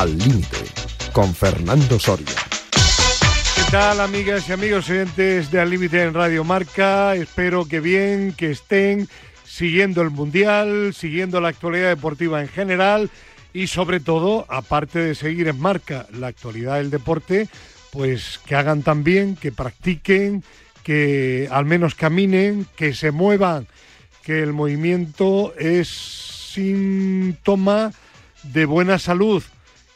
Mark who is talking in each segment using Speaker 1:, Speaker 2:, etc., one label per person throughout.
Speaker 1: Al límite, con Fernando Soria.
Speaker 2: ¿Qué tal, amigas y amigos oyentes de Al límite en Radio Marca? Espero que bien, que estén siguiendo el Mundial, siguiendo la actualidad deportiva en general y sobre todo, aparte de seguir en marca la actualidad del deporte, pues que hagan también, que practiquen, que al menos caminen, que se muevan, que el movimiento es síntoma de buena salud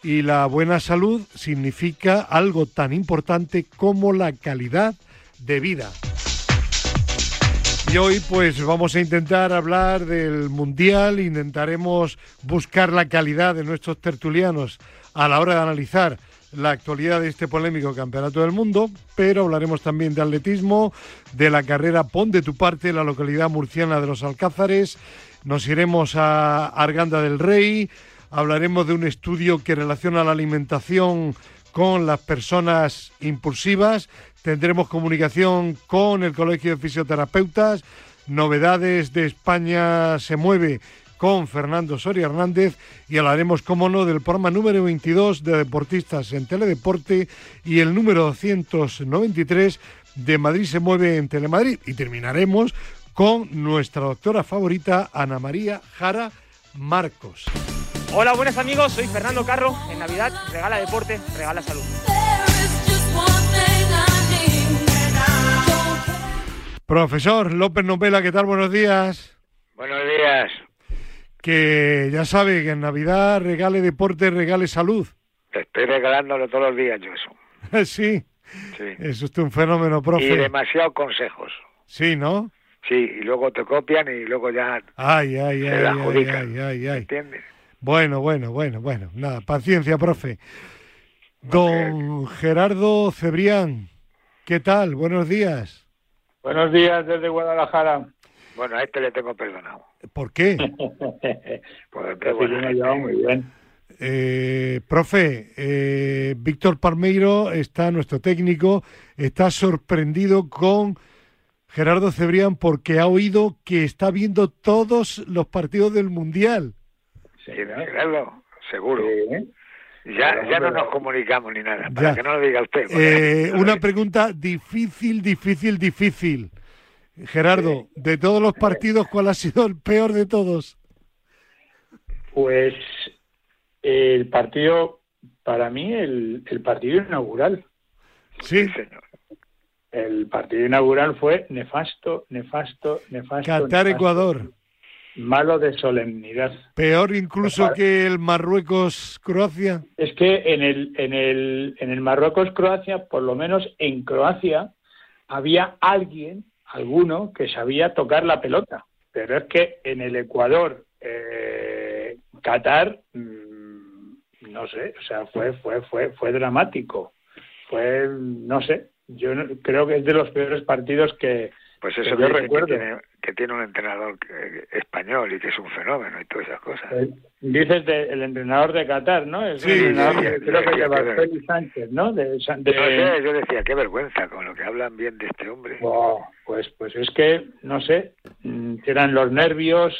Speaker 2: y la buena salud significa algo tan importante como la calidad de vida. Y hoy pues vamos a intentar hablar del Mundial, intentaremos buscar la calidad de nuestros tertulianos a la hora de analizar la actualidad de este polémico Campeonato del Mundo, pero hablaremos también de atletismo, de la carrera Pon de tu parte, la localidad murciana de los Alcázares, nos iremos a Arganda del Rey, hablaremos de un estudio que relaciona la alimentación con las personas impulsivas, tendremos comunicación con el Colegio de Fisioterapeutas, novedades de España se mueve con Fernando Soria Hernández y hablaremos, como no, del programa número 22 de Deportistas en Teledeporte y el número 293 de Madrid se mueve en Telemadrid. Y terminaremos con nuestra doctora favorita, Ana María Jara Marcos.
Speaker 3: Hola, buenas amigos, soy Fernando Carro. En Navidad regala deporte, regala salud.
Speaker 2: Profesor López Novela, ¿qué tal? Buenos días.
Speaker 4: Buenos días.
Speaker 2: Que ya sabe que en Navidad regale deporte, regale salud.
Speaker 4: Estoy regalándolo todos los días yo eso.
Speaker 2: sí.
Speaker 4: Sí.
Speaker 2: Es usted un fenómeno, profe.
Speaker 4: Y demasiados consejos.
Speaker 2: Sí, ¿no?
Speaker 4: Sí, y luego te copian y luego ya
Speaker 2: Ay, ay,
Speaker 4: se
Speaker 2: ay,
Speaker 4: la
Speaker 2: ay,
Speaker 4: adjudican.
Speaker 2: ay, ay, ay.
Speaker 4: ¿Entiendes?
Speaker 2: Bueno, bueno, bueno, bueno. Nada, paciencia, profe. Don Gerardo Cebrián, ¿qué tal? Buenos días.
Speaker 5: Buenos días desde Guadalajara.
Speaker 4: Bueno, a este le tengo perdonado.
Speaker 2: ¿Por qué?
Speaker 4: Pues,
Speaker 5: Casi que me ha llevado muy bien.
Speaker 2: Eh, profe, eh, Víctor Palmeiro está, nuestro técnico, está sorprendido con Gerardo Cebrián porque ha oído que está viendo todos los partidos del Mundial.
Speaker 5: Sí,
Speaker 4: ¿Quiere
Speaker 5: ¿no?
Speaker 4: mirarlo? Seguro.
Speaker 5: Sí.
Speaker 4: Ya, ya no nos comunicamos ni nada, para
Speaker 2: Ya.
Speaker 4: que no lo diga usted.
Speaker 2: Eh, una pregunta difícil, difícil, difícil. Gerardo, de todos los partidos, ¿cuál ha sido el peor de todos?
Speaker 5: Pues el partido, para mí, el, el partido inaugural.
Speaker 2: Sí,
Speaker 4: Sí, señor.
Speaker 5: El partido inaugural fue nefasto, nefasto, nefasto. nefasto.
Speaker 2: Qatar-Ecuador.
Speaker 5: Malo de solemnidad.
Speaker 2: Peor incluso que el Marruecos-Croacia.
Speaker 5: Es que en el, en el, en el Marruecos-Croacia, por lo menos en Croacia, había alguien, alguno, que sabía tocar la pelota. Pero es que en el Ecuador, eh, Qatar, mm, no sé, o sea, fue, fue, fue, fue dramático. Fue, no sé, yo no- creo que es de los peores partidos que,
Speaker 4: Pues
Speaker 5: que
Speaker 4: eso
Speaker 5: yo
Speaker 4: que
Speaker 5: recuerdo.
Speaker 4: tiene, que tiene un entrenador que- español y que es un fenómeno y todas esas cosas.
Speaker 5: Eh, Dices del entrenador de Qatar, ¿no?
Speaker 2: Sí,
Speaker 5: el entrenador
Speaker 4: sí,
Speaker 5: de- creo que de Bartoli Sánchez, ¿no? De, de-
Speaker 4: No sé, yo decía, qué vergüenza con lo que hablan bien de este hombre.
Speaker 5: Pues, pues es que, no sé, mm, eran los nervios,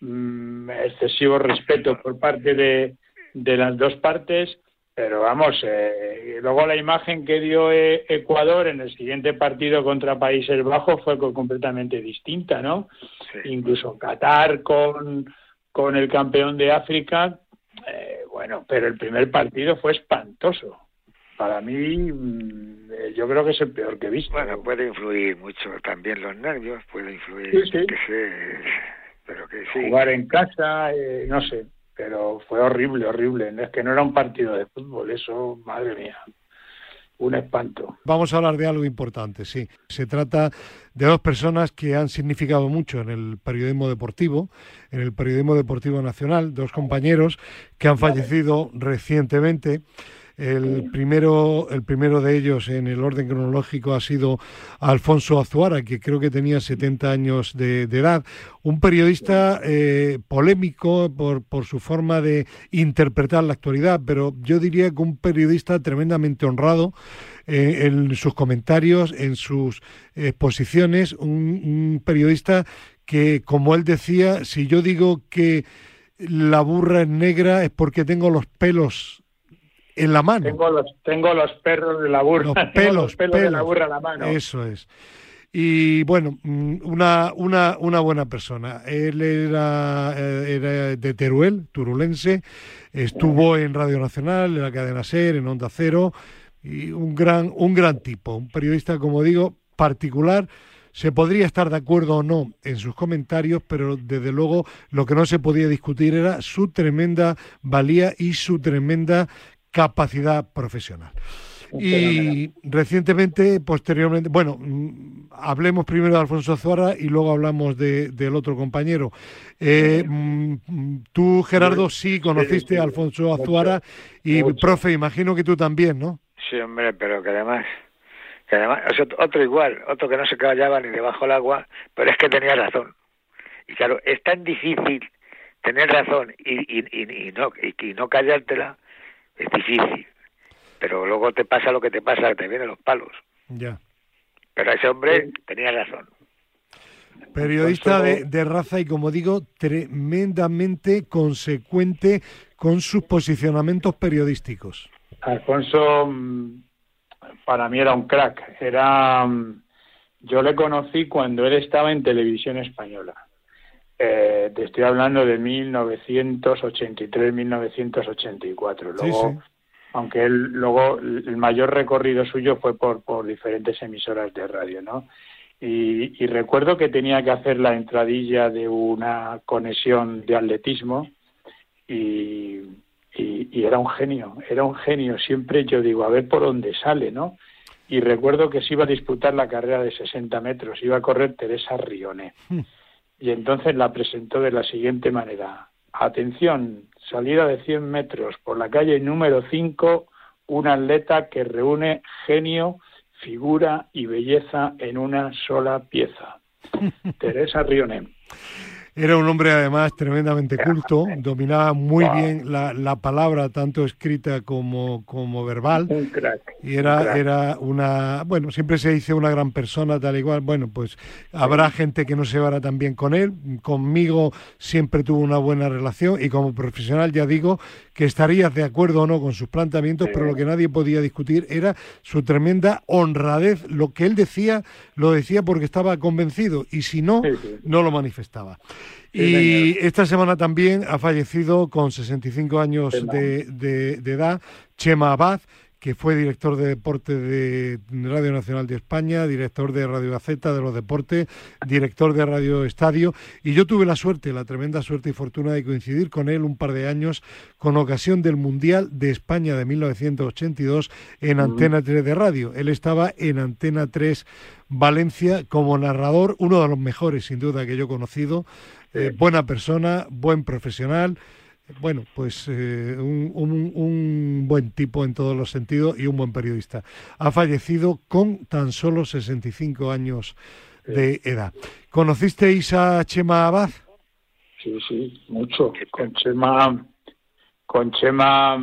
Speaker 5: mm, excesivo respeto por parte de, de las dos partes, pero vamos, eh, luego la imagen que dio eh, Ecuador en el siguiente partido contra Países Bajos fue co- completamente distinta, ¿no?
Speaker 4: Sí.
Speaker 5: Incluso Qatar con, con el campeón de África, eh, bueno, pero el primer partido fue espantoso. Para mí, mm, eh, yo creo que es el peor que he visto.
Speaker 4: Bueno, puede influir mucho también los nervios, puede influir,
Speaker 5: Sí, sí.
Speaker 4: que sé, pero que sí.
Speaker 5: jugar en casa, eh, no sé, pero fue horrible, horrible. Es que no era un partido de fútbol, eso, madre mía, un espanto.
Speaker 2: Vamos a hablar de algo importante, sí. Se trata de dos personas que han significado mucho en el periodismo deportivo, en el periodismo deportivo nacional, dos compañeros que han fallecido recientemente. El primero, el primero de ellos en el orden cronológico ha sido Alfonso Azuara, que creo que tenía 70 años de, de edad. Un periodista eh, polémico por, por su forma de interpretar la actualidad, pero yo diría que un periodista tremendamente honrado eh, en sus comentarios, en sus exposiciones, un, un periodista que, como él decía, si yo digo que la burra es negra es porque tengo los pelos en la mano.
Speaker 5: Tengo los, tengo los perros de la burra.
Speaker 2: Los pelos,
Speaker 5: los pelos, de la
Speaker 2: pelos.
Speaker 5: burra en la mano.
Speaker 2: Eso es. Y bueno, mm, una, una, una buena persona. Él era, eh, era de Teruel, turulense, estuvo en Radio Nacional, en la cadena SER, en Onda Cero, y un gran, un gran tipo, un periodista, como digo, particular. Se podría estar de acuerdo o no en sus comentarios, pero desde luego lo que no se podía discutir era su tremenda valía y su tremenda capacidad profesional. Y recientemente, posteriormente, bueno, mm, hablemos primero de Alfonso Azuara y luego hablamos de, del otro compañero. Eh, mm, mm, tú, Gerardo, sí conociste a Alfonso Azuara y, profe, imagino que tú también, ¿no?
Speaker 4: Sí, hombre, pero que además, que además, o sea, otro igual, otro que no se callaba ni debajo del agua, pero es que tenía razón. Y claro, es tan difícil tener razón y, y, y, y no, y, y no callártela, es difícil. Pero luego te pasa lo que te pasa, te vienen los palos.
Speaker 2: Ya.
Speaker 4: Pero ese hombre tenía razón.
Speaker 2: Periodista de,
Speaker 5: Alfonso-
Speaker 2: de raza y, como digo, tremendamente consecuente con sus posicionamientos periodísticos.
Speaker 5: Alfonso mm, para mí era un crack. Era mm, yo le conocí cuando él estaba en televisión española. Eh, te estoy hablando de 1983-1984.
Speaker 2: Sí,
Speaker 5: Luego,
Speaker 2: sí.
Speaker 5: aunque él luego el mayor recorrido suyo fue por, por diferentes emisoras de radio, ¿no? Y, y recuerdo que tenía que hacer la entradilla de una conexión de atletismo y, y, y era un genio, era un genio. Siempre yo digo, a ver por dónde sale, ¿no? Y recuerdo que se iba a disputar la carrera de 60 metros, iba a correr Teresa Rione.
Speaker 2: Hmm.
Speaker 5: Y entonces la presentó de la siguiente manera. Atención, salida de 100 metros por la calle número 5, un atleta que reúne genio, figura y belleza en una sola pieza. Teresa Rione.
Speaker 2: Era un hombre además tremendamente culto, dominaba muy bien la, la palabra, tanto escrita como, como verbal.
Speaker 5: Un crack.
Speaker 2: Y era,
Speaker 5: un crack.
Speaker 2: era una, bueno, siempre se dice una gran persona, tal y cual. Bueno, pues habrá gente que no se llevará tan bien con él. Conmigo siempre tuvo una buena relación y como profesional ya digo que estarías de acuerdo o no con sus planteamientos,
Speaker 5: Sí.
Speaker 2: pero lo que nadie podía discutir era su tremenda honradez. Lo que él decía, lo decía porque estaba convencido y si no,
Speaker 5: sí.
Speaker 2: no lo manifestaba. Y esta semana también ha fallecido con 65 años de, de- de edad Chema Abad, que fue director de deporte de Radio Nacional de España, director de Radio Gaceta de los deportes, director de Radio Estadio, y yo tuve la suerte, la tremenda suerte y fortuna de coincidir con él un par de años con ocasión del Mundial de España de 1982 en Antena 3 de radio. Él estaba en Antena 3 Valencia como narrador, uno de los mejores sin duda que yo he conocido, eh, buena persona, buen profesional, bueno, pues eh, un, un- un buen tipo en todos los sentidos y un buen periodista. Ha fallecido con tan solo 65 años de edad. ¿Conocisteis a Chema Abad?
Speaker 5: Sí, sí, mucho. Con Chema, con Chema,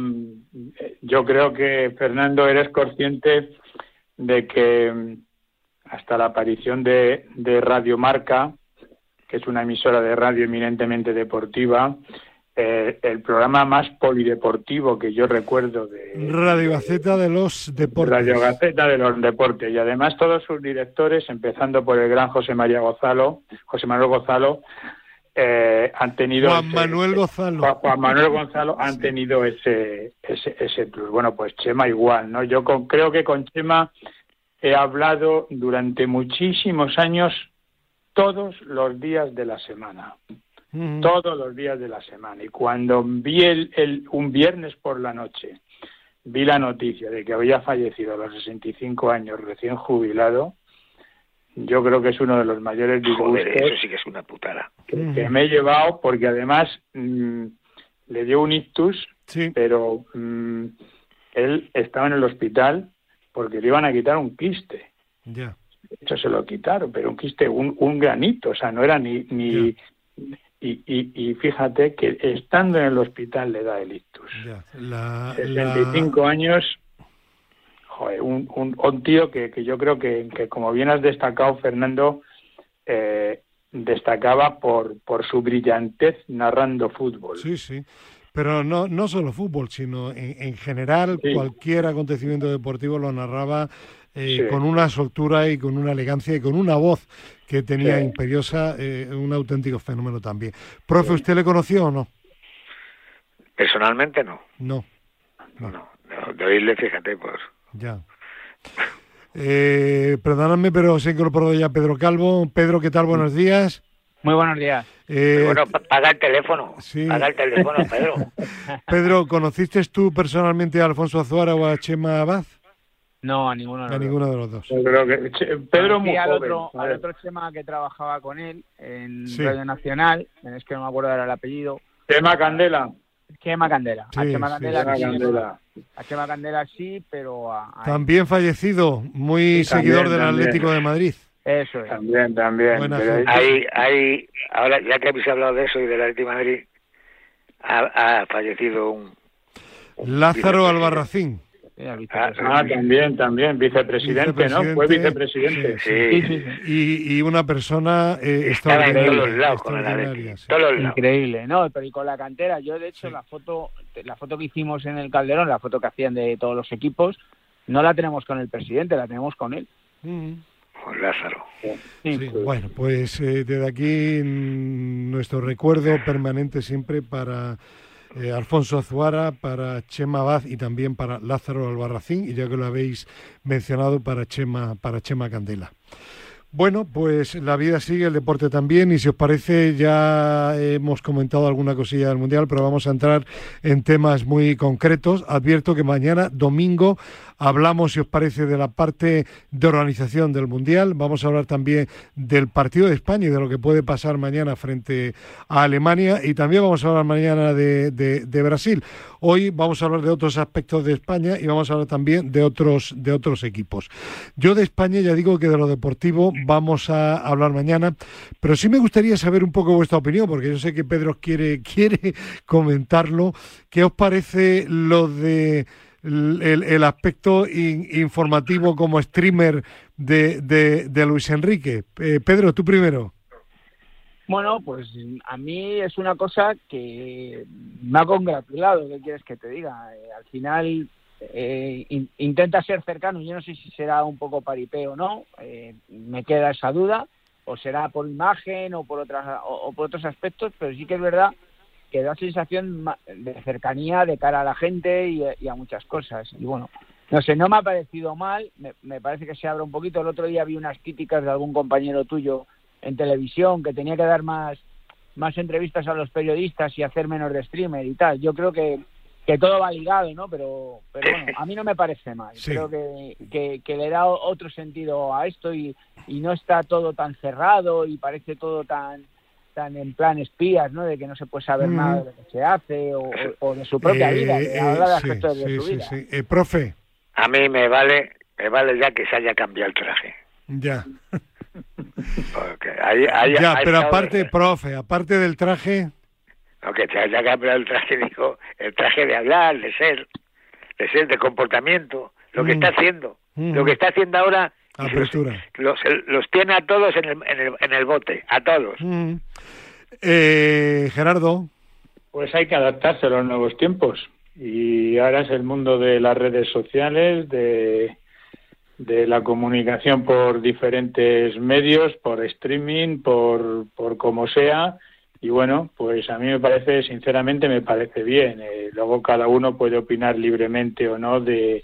Speaker 5: yo creo que Fernando eres consciente de que hasta la aparición de, de Radio Marca, que es una emisora de radio eminentemente deportiva, eh, el programa más polideportivo que yo recuerdo de
Speaker 2: Radio Gaceta de los Deportes.
Speaker 5: Radio Gaceta de los Deportes y además todos sus directores, empezando por el gran José María Gozalo, José Manuel Gozalo, eh, han tenido
Speaker 2: Juan
Speaker 5: ese-
Speaker 2: Manuel Gonzalo.
Speaker 5: Juan, Juan Manuel Gonzalo han tenido ese, ese ese plus. Bueno, pues Chema igual, ¿no? Yo con- creo que con Chema he hablado durante muchísimos años todos los días de la semana Todos los días de la semana. Y cuando vi el, el- un viernes por la noche, vi la noticia de que había fallecido a los 65 años, recién jubilado, yo creo que es uno de los mayores
Speaker 4: Joder,
Speaker 5: disgustos
Speaker 4: eso sí que es una putada.
Speaker 5: que, que me he llevado, porque además mm, le dio un ictus,
Speaker 2: Sí,
Speaker 5: pero mm, él estaba en el hospital porque le iban a quitar un quiste
Speaker 2: ya.
Speaker 5: de hecho se lo quitaron, pero un quiste, un, un granito, o sea, no era ni... ni y, y, y fíjate que estando en el hospital le da el ictus.
Speaker 2: ya. La,
Speaker 5: 65 años, joder, un, un, un tío que, que yo creo que, que, como bien has destacado, Fernando, eh, destacaba por, por su brillantez narrando fútbol.
Speaker 2: Sí, sí. Pero no, no solo fútbol, sino en, en general
Speaker 5: Sí.
Speaker 2: cualquier acontecimiento deportivo lo narraba eh,
Speaker 5: Sí.
Speaker 2: con una soltura y con una elegancia y con una voz que tenía
Speaker 5: Sí.
Speaker 2: imperiosa, eh, un auténtico fenómeno también. Profe, ¿usted le conoció o no?
Speaker 4: Personalmente no.
Speaker 2: No,
Speaker 4: No, no. De oírle, fíjate, pues.
Speaker 2: ya. Eh, perdóname, pero se ha incorporado ya Pedro Calvo. Pedro, ¿qué tal? Buenos días.
Speaker 6: Muy buenos días.
Speaker 2: Eh,
Speaker 4: bueno, pa- paga el teléfono.
Speaker 2: sí.
Speaker 4: Paga el teléfono, Pedro.
Speaker 2: Pedro, ¿conociste tú personalmente a Alfonso Azuara o a Chema Abad?
Speaker 6: No, a ninguno de
Speaker 2: A
Speaker 6: los dos.
Speaker 2: ninguno de los dos.
Speaker 5: Creo que Che- Pedro muy
Speaker 6: al
Speaker 5: joven.
Speaker 6: otro,
Speaker 5: a
Speaker 6: al otro Chema que trabajaba con él en
Speaker 2: Sí.
Speaker 6: Radio Nacional, es que no me acuerdo ahora el apellido,
Speaker 5: Tema Candela.
Speaker 6: Chema Candela. a
Speaker 2: Sí,
Speaker 6: Chema
Speaker 2: sí,
Speaker 6: Candela,
Speaker 5: Tema
Speaker 6: sí,
Speaker 5: Candela.
Speaker 6: a Chema Candela sí, pero a, a él.
Speaker 2: También fallecido, muy
Speaker 5: Sí, también,
Speaker 2: seguidor del
Speaker 5: también.
Speaker 2: Atlético de Madrid.
Speaker 6: Eso es.
Speaker 5: También, también. Pero.
Speaker 4: Hay, hay, ahora, ya que habéis hablado de eso y del Atlético de Madrid, ha, ha fallecido un. un
Speaker 2: Lázaro. Albarracín.
Speaker 6: Al
Speaker 4: Ah,
Speaker 6: vicepresidente.
Speaker 5: Ah, también, también. Vicepresidente, ¿no? Fue
Speaker 2: Vicepresidente.
Speaker 4: Sí,
Speaker 6: Sí.
Speaker 2: Y, y una persona eh,
Speaker 4: Estaba en
Speaker 2: extraordinaria.
Speaker 4: todos lados
Speaker 2: extraordinaria,
Speaker 4: Atlético.
Speaker 2: sí.
Speaker 4: Todos los lados.
Speaker 6: Increíble, no, pero y con la cantera, yo de hecho
Speaker 2: Sí.
Speaker 6: la foto, la foto que hicimos en el Calderón, la foto que hacían de todos los equipos, no la tenemos con el presidente, la tenemos con él.
Speaker 2: Mm.
Speaker 4: Con Lázaro.
Speaker 6: Sí.
Speaker 2: Sí, bueno, pues eh, desde aquí mm, nuestro recuerdo permanente siempre para eh, Alfonso Azuara, para Chema Abad y también para Lázaro Albarracín, y ya que lo habéis mencionado, para Chema, para Chema Candela. Bueno, pues la vida sigue, el deporte también, y si os parece ya hemos comentado alguna cosilla del Mundial, pero vamos a entrar en temas muy concretos. Advierto que mañana, domingo, hablamos, si os parece, de la parte de organización del Mundial. Vamos a hablar también del partido de España y de lo que puede pasar mañana frente a Alemania, y también vamos a hablar mañana de, de- Brasil. Hoy vamos a hablar de otros aspectos de España y vamos a hablar también de otros, de otros equipos. Yo de España ya digo que de lo deportivo vamos a hablar mañana, pero sí me gustaría saber un poco vuestra opinión, porque yo sé que Pedro quiere, quiere comentarlo. ¿Qué os parece lo de el, el aspecto in- informativo como streamer de, de- de Luis Enrique? Eh, Pedro, tú primero.
Speaker 6: Bueno, pues a mí es una cosa que me ha congratulado, ¿qué quieres que te diga? Eh, al final eh, in- intenta ser cercano, yo no sé si será un poco paripé o no, eh, me queda esa duda, o será por imagen o por, otras, o por otros aspectos, pero sí que es verdad que da sensación de cercanía de cara a la gente y, a- y a muchas cosas. Y bueno, no sé, no me ha parecido mal, me, me parece que se abre un poquito. El otro día vi unas críticas de algún compañero tuyo en televisión que tenía que dar más más entrevistas a los periodistas y hacer menos de streamer y tal. Yo creo que, que todo va ligado, ¿no? Pero, pero bueno, a mí no me parece mal.
Speaker 2: Sí.
Speaker 6: Creo que, que, que le da otro sentido a esto y, y no está todo tan cerrado y parece todo tan tan en plan espías, ¿no? De que no se puede saber
Speaker 2: Mm.
Speaker 6: nada de lo que se hace o, de su propia
Speaker 2: Eh,
Speaker 6: vida,
Speaker 2: eh,
Speaker 6: de hablar de
Speaker 2: sí,
Speaker 6: de
Speaker 2: sí,
Speaker 6: su
Speaker 2: sí,
Speaker 6: vida.
Speaker 2: sí. Eh, profe,
Speaker 4: A mí me vale, me vale ya que se haya cambiado el traje.
Speaker 2: ya.
Speaker 4: Porque hay, hay,
Speaker 2: ya,
Speaker 4: hay
Speaker 2: pero aparte, profe, aparte del traje,
Speaker 4: No, que se haya cambiado el traje, dijo, el traje de hablar, de ser, de ser, de comportamiento, lo que
Speaker 2: Mm.
Speaker 4: está haciendo.
Speaker 2: Mm.
Speaker 4: Lo que está haciendo ahora
Speaker 2: apertura.
Speaker 4: los, los tiene a todos en el, en el, en el bote, a todos.
Speaker 2: Mm. Eh, Gerardo,
Speaker 5: Pues hay que adaptarse a los nuevos tiempos. Y ahora es el mundo de las redes sociales, de, de la comunicación por diferentes medios, por streaming, por, por como sea. Y bueno, pues a mí me parece, sinceramente, me parece bien. Eh, luego cada uno puede opinar libremente o no de,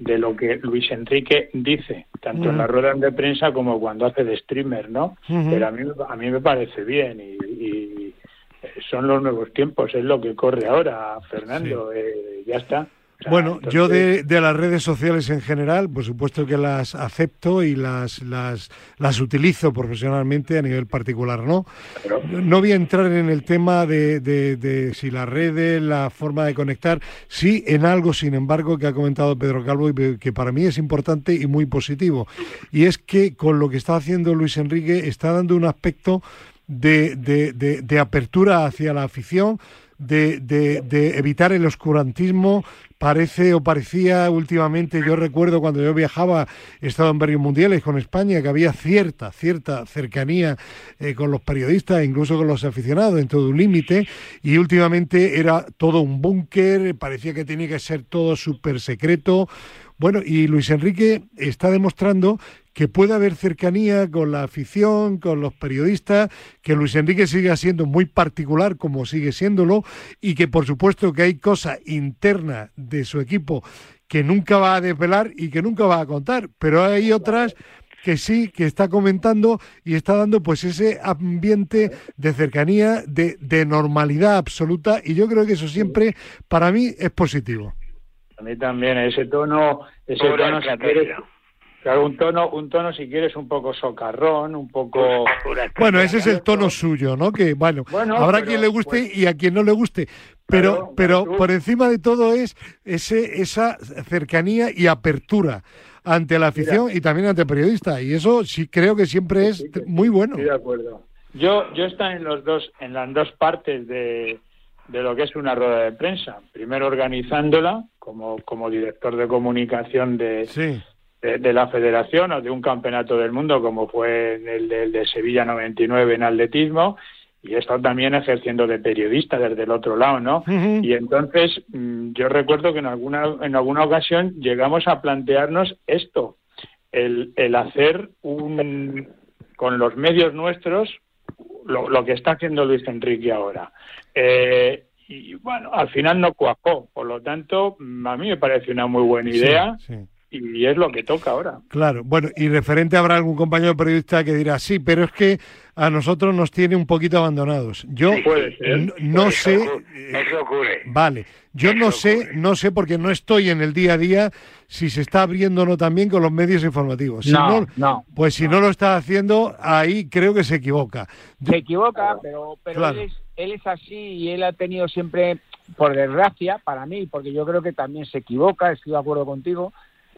Speaker 5: de lo que Luis Enrique dice, tanto en las ruedas de prensa como cuando hace de streamer, ¿no? Pero a mí, a mí me parece bien y, y son los nuevos tiempos, es lo que corre ahora, Fernando, eh, ya está. Sea,
Speaker 2: Bueno, yo de, de las redes sociales en general, por supuesto que las acepto y las, las, las utilizo profesionalmente a nivel particular, ¿no? No voy a entrar en el tema de, de- de si las redes, la forma de conectar, sí en algo, sin embargo, que ha comentado Pedro Calvo y que para mí es importante y muy positivo. Y es que con lo que está haciendo Luis Enrique está dando un aspecto de, de- de- de apertura hacia la afición, de, de, de evitar el oscurantismo. Parece o parecía últimamente, yo recuerdo cuando yo viajaba, he estado en varios mundiales con España, que había cierta, cierta cercanía eh, con los periodistas, incluso con los aficionados, en todo un límite, y últimamente era todo un búnker, parecía que tenía que ser todo súper secreto. Bueno, y Luis Enrique está demostrando que puede haber cercanía con la afición, con los periodistas, que Luis Enrique siga siendo muy particular como sigue siéndolo y que por supuesto que hay cosas internas de su equipo que nunca va a desvelar y que nunca va a contar, pero hay otras que sí, que está comentando y está dando pues ese ambiente de cercanía, de, de normalidad absoluta y yo creo que eso siempre para mí es positivo.
Speaker 5: A mí también, ese tono, ese tono, quieres, claro, un tono, un tono si quieres un poco socarrón, un poco...
Speaker 2: Bueno, ese es el tono suyo, ¿no? Que bueno,
Speaker 5: Bueno,
Speaker 2: habrá
Speaker 5: pero,
Speaker 2: quien le guste
Speaker 5: pues-
Speaker 2: y a quien no le guste, pero
Speaker 5: Claro,
Speaker 2: pero
Speaker 5: claro.
Speaker 2: por encima de todo es ese esa cercanía y apertura ante la afición y también ante el periodista y eso sí creo que siempre es
Speaker 5: sí, que sí.
Speaker 2: muy bueno.
Speaker 5: Estoy de acuerdo. Yo, yo estoy en los dos, en las dos partes de, de lo que es una rueda de prensa. Primero organizándola como, como director de comunicación de,
Speaker 2: Sí.
Speaker 5: De, de la federación o de un campeonato del mundo como fue el, de- el de Sevilla 99 en atletismo y he estado también ejerciendo de periodista desde el otro lado, ¿no? Y entonces mm, yo recuerdo que en alguna, en alguna ocasión llegamos a plantearnos esto, el, el hacer un, con los medios nuestros lo, lo que está haciendo Luis Enrique ahora. Eh, y bueno, al final no cuajó, por lo tanto, mm, a mí me parece una muy buena idea
Speaker 2: Sí, sí.
Speaker 5: Y es lo que toca ahora.
Speaker 2: Claro, bueno, y referente habrá algún compañero periodista que dirá, sí, pero es que a nosotros nos tiene un poquito abandonados. Yo
Speaker 5: Puede ser,
Speaker 2: no,
Speaker 5: puede
Speaker 2: sé,
Speaker 4: Eso,
Speaker 2: eh,
Speaker 4: ocurre.
Speaker 2: vale, yo no sé, no sé porque no estoy en el día a día si se está abriendo o no también con los medios informativos. Si
Speaker 6: No,
Speaker 2: no,
Speaker 6: no.
Speaker 2: pues si no lo está haciendo, ahí creo que se equivoca.
Speaker 6: se equivoca, pero, pero
Speaker 2: Claro.
Speaker 6: él, es, él es así y él ha tenido siempre, por desgracia, para mí, porque yo creo que también se equivoca, estoy de acuerdo contigo,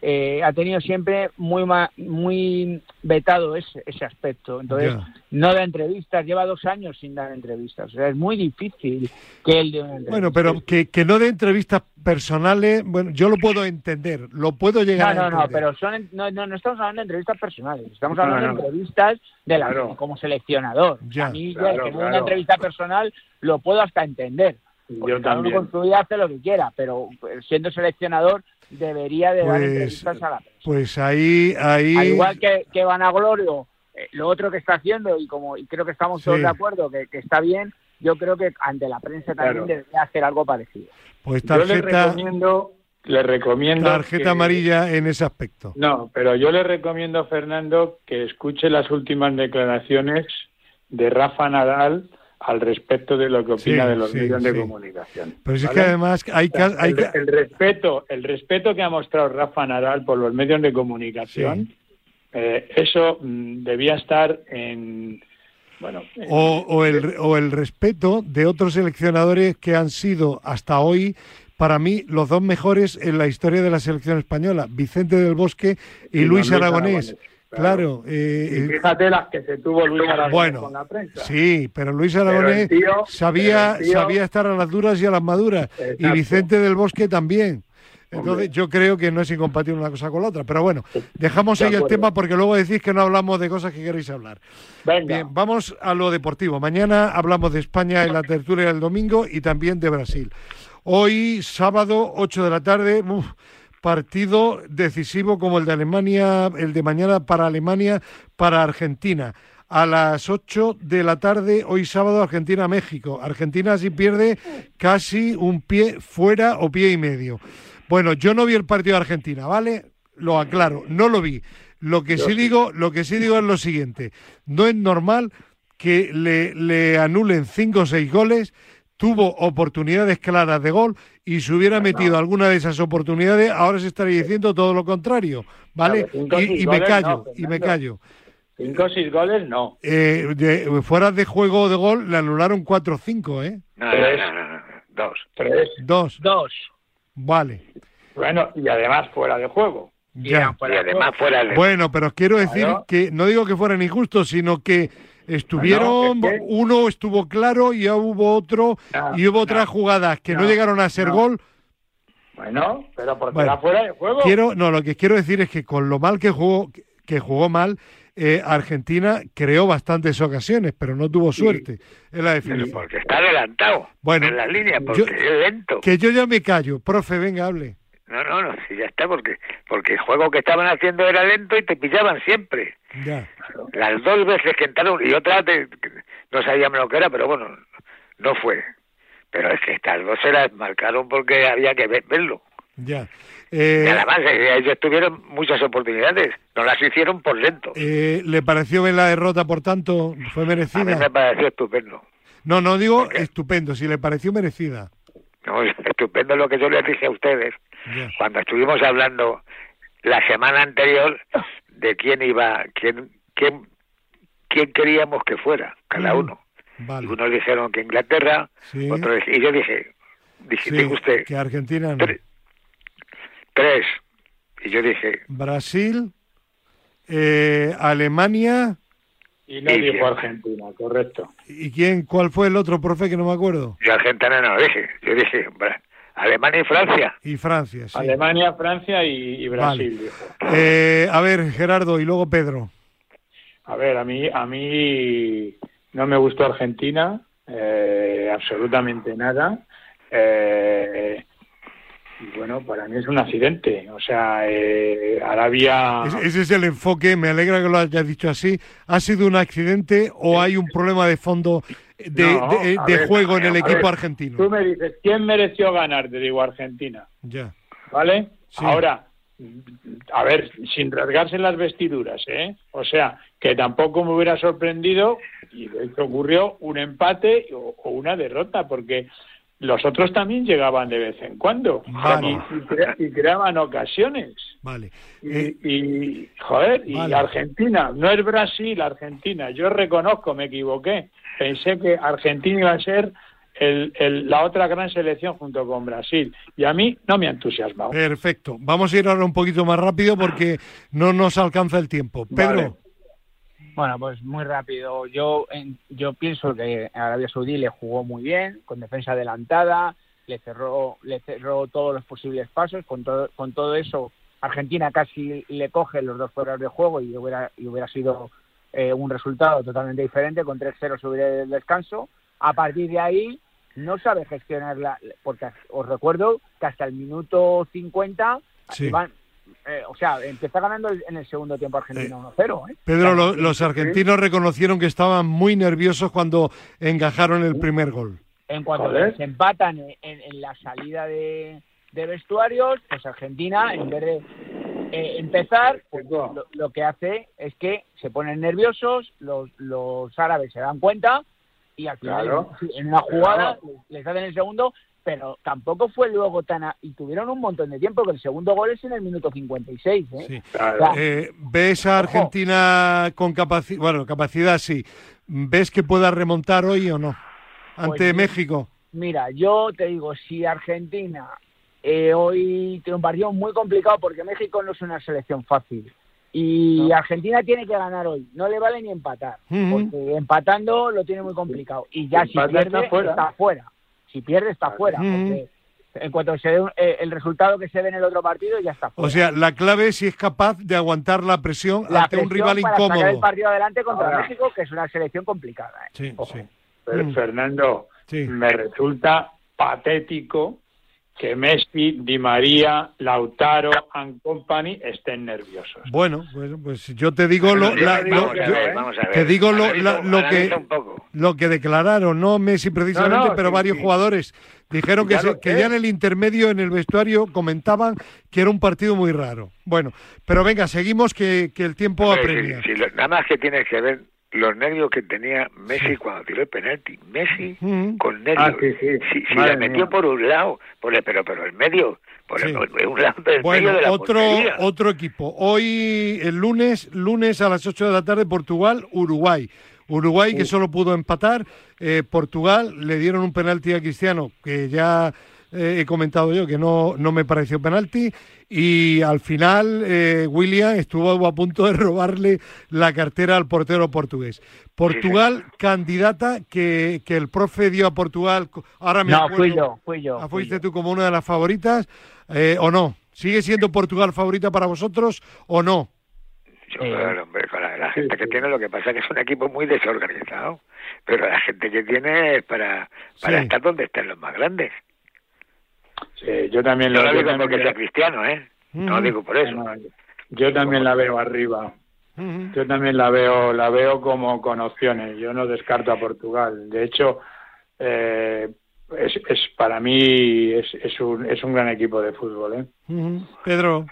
Speaker 6: eh, ha tenido siempre muy ma- muy vetado ese, ese aspecto. Entonces,
Speaker 2: Ya.
Speaker 6: no da entrevistas, lleva dos años sin dar entrevistas. O sea, es muy difícil que él dé una entrevista.
Speaker 2: Bueno, pero que, que no de entrevistas personales, bueno, yo lo puedo entender, lo puedo llegar
Speaker 6: No,
Speaker 2: a
Speaker 6: no, no,
Speaker 2: entender.
Speaker 6: pero son, en- no, no, no estamos hablando de entrevistas personales, estamos
Speaker 5: No,
Speaker 6: hablando
Speaker 5: no.
Speaker 6: de entrevistas de la,
Speaker 5: Claro.
Speaker 6: como seleccionador.
Speaker 2: Ya.
Speaker 6: a mí,
Speaker 5: Claro,
Speaker 6: que
Speaker 5: claro.
Speaker 6: una entrevista personal lo puedo hasta entender. Porque
Speaker 5: Yo
Speaker 6: cada uno
Speaker 5: también.
Speaker 6: con su vida hace lo que quiera, pero pues, siendo seleccionador debería de dar
Speaker 2: Pues,
Speaker 6: entrevistas a la prensa.
Speaker 2: Pues ahí, ahí.
Speaker 6: Al igual que, que Vanaglorio, eh, lo otro que está haciendo, y como y creo que estamos todos de acuerdo que, que está bien, yo creo que ante la prensa también
Speaker 5: Claro.
Speaker 6: debería hacer algo parecido.
Speaker 2: Pues
Speaker 5: Yo le
Speaker 2: tarjeta,
Speaker 5: recomiendo, le recomiendo
Speaker 2: tarjeta
Speaker 5: que-
Speaker 2: amarilla en ese aspecto.
Speaker 5: No, pero yo le recomiendo, Fernando, que escuche las últimas declaraciones de Rafa Nadal al respecto de lo que opina
Speaker 2: Sí,
Speaker 5: de los
Speaker 2: sí,
Speaker 5: medios de
Speaker 2: sí.
Speaker 5: comunicación.
Speaker 2: Pero si es
Speaker 5: ¿vale?
Speaker 2: que además hay, hay
Speaker 5: el, el respeto, el respeto que ha mostrado Rafa Nadal por los medios de comunicación, eh, eso mm, debía estar en bueno en-
Speaker 2: o, o el, o el respeto de otros seleccionadores que han sido hasta hoy, para mí, los dos mejores en la historia de la selección española, Vicente del Bosque y,
Speaker 5: Y
Speaker 2: Luis
Speaker 5: Luis
Speaker 2: Aragonés.
Speaker 5: Aragonés,
Speaker 2: Claro,
Speaker 5: claro.
Speaker 2: eh,
Speaker 5: y
Speaker 2: eh,
Speaker 5: fíjate las que se tuvo Luis Aragonés
Speaker 2: bueno,
Speaker 5: con la prensa.
Speaker 2: sí, pero Luis
Speaker 5: Pero
Speaker 2: Aragonés
Speaker 5: tío-
Speaker 2: sabía,
Speaker 5: tío-
Speaker 2: sabía estar a las duras y a las maduras, y. Vicente del Bosque también. Entonces
Speaker 5: Hombre.
Speaker 2: yo creo que no es incompatible una cosa con la otra. Pero bueno, dejamos
Speaker 5: De
Speaker 2: ahí el tema porque luego decís que no hablamos de cosas que queréis hablar.
Speaker 5: Venga,
Speaker 2: Bien, vamos a lo deportivo. Mañana hablamos de España en la tertulia del domingo y también de Brasil. Hoy, sábado, 8 de la tarde, uf, partido decisivo como el de Alemania, el de mañana para Alemania, para Argentina. A las 8 de la tarde, hoy sábado, Argentina-México. Argentina si pierde casi un pie fuera o pie y medio. Bueno, yo no vi el partido de Argentina, ¿vale? Lo aclaro, no lo vi. Lo que sí digo, lo que sí digo es lo siguiente: no es normal que le, le anulen cinco o seis goles. Tuvo oportunidades claras de gol y si hubiera metido alguna de esas oportunidades, ahora se estaría diciendo todo lo contrario, ¿vale?
Speaker 5: Claro, cinco
Speaker 2: Y, me callo,
Speaker 5: no,
Speaker 2: y me callo.
Speaker 5: cinco o seis goles no.
Speaker 2: Eh, de- fuera de juego de gol le anularon 4 o 5, ¿eh?
Speaker 4: No, no,
Speaker 5: Tres.
Speaker 4: no, no, no, dos.
Speaker 5: Tres.
Speaker 2: Dos,
Speaker 6: Dos.
Speaker 2: vale.
Speaker 5: Bueno, y además fuera de juego. y
Speaker 2: Ya.
Speaker 5: fuera
Speaker 4: Y
Speaker 5: de juego.
Speaker 4: además fuera de...
Speaker 2: Bueno, pero os quiero decir
Speaker 5: Claro.
Speaker 2: que no digo que fueran injustos, sino que estuvieron,
Speaker 5: Bueno, es que-
Speaker 2: uno estuvo claro y ya hubo otro,
Speaker 5: No,
Speaker 2: y hubo otras jugadas que no, llegaron a ser gol.
Speaker 5: Bueno, pero porque
Speaker 2: Bueno,
Speaker 5: era fuera de juego.
Speaker 2: Quiero, no, lo que quiero decir es que con lo mal que jugó, que jugó mal, eh, Argentina creó bastantes ocasiones, pero no tuvo suerte en la
Speaker 4: Pero
Speaker 2: definición.
Speaker 4: porque está adelantado
Speaker 2: Bueno,
Speaker 4: en las líneas, porque
Speaker 2: yo-
Speaker 4: es lento.
Speaker 2: Que yo ya me callo, profe, venga, hable.
Speaker 4: No, no, no, si ya está, porque porque el juego que estaban haciendo era lento y te pillaban siempre.
Speaker 2: Ya.
Speaker 4: Las dos veces que entraron y otra te- no sabíamos lo que era, pero bueno, no fue. Pero es que estas dos se las marcaron porque había que ve- verlo.
Speaker 2: Ya.
Speaker 4: Y
Speaker 2: Eh,
Speaker 4: además eh, ellos tuvieron muchas oportunidades, no las hicieron por lento.
Speaker 2: eh, ¿Le pareció bien la derrota, por tanto? ¿Fue
Speaker 4: A mí me
Speaker 2: merecida?
Speaker 4: pareció estupendo.
Speaker 2: No, no digo estupendo, si le pareció merecida.
Speaker 4: No, es estupendo lo que yo les dije a ustedes Cuando estuvimos hablando la semana anterior de quién iba, quién, quién, quién queríamos que fuera, cada
Speaker 2: Mm,
Speaker 4: uno. Y
Speaker 2: Vale.
Speaker 4: unos dijeron que Inglaterra,
Speaker 2: Sí.
Speaker 4: otros y yo dije, dije,
Speaker 2: Sí,
Speaker 4: usted,
Speaker 2: que Argentina no.
Speaker 4: tres, tres. Y yo dije,
Speaker 2: Brasil, eh, Alemania
Speaker 5: Y no
Speaker 4: Y
Speaker 5: dijo. Argentina, correcto.
Speaker 2: y quién, ¿cuál fue el otro profe que no me acuerdo?
Speaker 4: yo Argentina no lo dije, yo dije Alemania y Francia.
Speaker 2: Y Francia, sí.
Speaker 5: Alemania, Francia y, y Brasil,
Speaker 2: Vale.
Speaker 5: dijo.
Speaker 2: Eh, a ver, Gerardo y luego Pedro.
Speaker 5: A ver, a mí, a mí no me gustó Argentina, eh, absolutamente nada. Eh, bueno, para mí es un accidente. O sea, eh, Arabia.
Speaker 2: Es- ese es el enfoque, me alegra que lo hayas dicho así. ¿Ha sido un accidente o hay un problema de fondo de,
Speaker 5: No,
Speaker 2: de-
Speaker 5: a
Speaker 2: de
Speaker 5: ver,
Speaker 2: juego en el equipo
Speaker 5: ver,
Speaker 2: argentino?
Speaker 5: Tú me dices, ¿quién mereció ganar? Te digo Argentina.
Speaker 2: Ya.
Speaker 5: ¿Vale?
Speaker 2: Sí.
Speaker 5: Ahora, a ver, sin rasgarse las vestiduras, ¿eh? O sea, que tampoco me hubiera sorprendido, y de hecho ocurrió, un empate o, o una derrota, porque los otros también llegaban de vez en cuando
Speaker 2: Vale.
Speaker 5: y, y crea- y creaban ocasiones.
Speaker 2: Vale.
Speaker 5: Y,
Speaker 2: Eh,
Speaker 5: y, joder, y. Argentina, no es Brasil, Argentina. Yo reconozco, me equivoqué. Pensé que Argentina iba a ser el- el- la otra gran selección junto con Brasil. Y a mí no me ha entusiasmado.
Speaker 2: perfecto. Vamos a ir ahora un poquito más rápido porque no nos alcanza el tiempo. Pedro,
Speaker 5: Vale.
Speaker 6: Bueno, pues muy rápido. Yo en- yo pienso que Arabia Saudí le jugó muy bien, con defensa adelantada, le cerró le cerró todos los posibles pasos. Con todo con todo eso, Argentina casi le coge los dos fueras de juego y hubiera y hubiera sido eh, un resultado totalmente diferente. Con 3-0 sobre el descanso. A partir de ahí no sabe gestionarla, porque os recuerdo que hasta el minuto 50
Speaker 2: Sí.
Speaker 6: iban, eh, o sea, empezó ganando en el segundo tiempo Argentina 1-0. ¿eh?
Speaker 2: Pedro,
Speaker 6: O sea,
Speaker 2: lo- los argentinos reconocieron que estaban muy nerviosos cuando encajaron el primer gol.
Speaker 6: En cuanto se empatan en, en- en la salida de, de vestuarios, pues Argentina, en vez de eh, empezar, pues lo, lo que hace es que se ponen nerviosos, los, los árabes se dan cuenta y al final
Speaker 5: Claro.
Speaker 6: en una jugada
Speaker 5: Claro.
Speaker 6: les hacen el segundo, pero tampoco fue luego tan... a- y tuvieron un montón de tiempo, que el segundo gol es en el minuto 56. ¿eh?
Speaker 2: Sí.
Speaker 5: Claro.
Speaker 2: Eh, ¿Ves a Argentina con capacidad? Bueno, capacidad sí. ¿Ves que pueda remontar hoy o no? Ante
Speaker 6: Pues,
Speaker 2: México.
Speaker 6: Mira, yo te digo, si Argentina eh, hoy tiene un partido muy complicado porque México no es una selección fácil y Argentina tiene que ganar hoy, no le vale ni empatar, porque empatando lo tiene muy complicado y ya si pierde
Speaker 5: está fuera.
Speaker 6: está fuera, si pierde está fuera,
Speaker 2: Ujú.
Speaker 6: porque en cuanto se dé un- eh, el resultado que se dé en el otro partido ya está fuera.
Speaker 2: O sea, la clave es si es capaz de aguantar la presión
Speaker 6: La
Speaker 2: ante un rival
Speaker 6: para sacar el
Speaker 2: incómodo.
Speaker 6: partido adelante contra
Speaker 5: Ahora.
Speaker 6: México, que es una selección complicada. ¿eh?
Speaker 2: Sí,
Speaker 5: Ojo.
Speaker 2: sí.
Speaker 5: Pero,
Speaker 2: Mm.
Speaker 5: Fernando,
Speaker 2: Sí.
Speaker 5: me resulta patético que Messi, Di María, Lautaro and Company estén nerviosos.
Speaker 2: Bueno, pues, pues yo te digo lo,
Speaker 4: te digo,
Speaker 2: lo- la- que lo que declararon, no Messi precisamente,
Speaker 5: No, no,
Speaker 2: pero
Speaker 5: sí,
Speaker 2: varios
Speaker 5: sí.
Speaker 2: jugadores dijeron que,
Speaker 5: Claro,
Speaker 2: se- que ya en el intermedio, en el vestuario, comentaban que era un partido muy raro. Bueno, pero venga, seguimos que, que el tiempo apremia.
Speaker 4: si- si nada más que tienes que ver los nervios que tenía Messi cuando tiró el penalti. Messi
Speaker 2: Mm.
Speaker 4: con nervios.
Speaker 5: Ah, sí, sí.
Speaker 4: Si, la metió
Speaker 5: mía.
Speaker 4: por un lado, por el- pero, pero el medio, por el,
Speaker 2: Sí.
Speaker 4: un lado del
Speaker 2: Bueno,
Speaker 4: medio de la
Speaker 2: otro,
Speaker 4: portería.
Speaker 2: otro equipo. Hoy, el lunes, lunes a las 8 de la tarde, Portugal, Uruguay. Uruguay que solo pudo empatar. eh, Portugal le dieron un penalti a Cristiano que ya eh, he comentado yo que no, no me pareció penalti y al final eh, William estuvo a punto de robarle la cartera al portero portugués. Portugal, candidata que, que el profe dio a Portugal, ahora me
Speaker 6: No,
Speaker 2: acuerdo-
Speaker 6: fui yo, fui yo.
Speaker 2: Ah,
Speaker 6: fui
Speaker 2: ¿Fuiste
Speaker 6: yo.
Speaker 2: tú como una de las favoritas eh, o no? ¿Sigue siendo Portugal favorita para vosotros o no?
Speaker 4: Yo, claro, hombre, con la, la gente que tiene, lo que pasa es que es un equipo muy desorganizado. Pero la gente que tiene es para, para
Speaker 2: Sí.
Speaker 4: estar donde están los más grandes.
Speaker 5: Sí, yo también lo
Speaker 4: lo
Speaker 5: yo
Speaker 4: digo
Speaker 5: también
Speaker 4: porque sea cristiano, ¿eh? No lo digo por eso.
Speaker 5: no, yo también la veo arriba. Yo también la veo, la veo como con opciones. Yo no descarto a Portugal. De hecho, eh, es, es para mí es, es un es un gran equipo de fútbol, ¿eh?
Speaker 2: Pedro,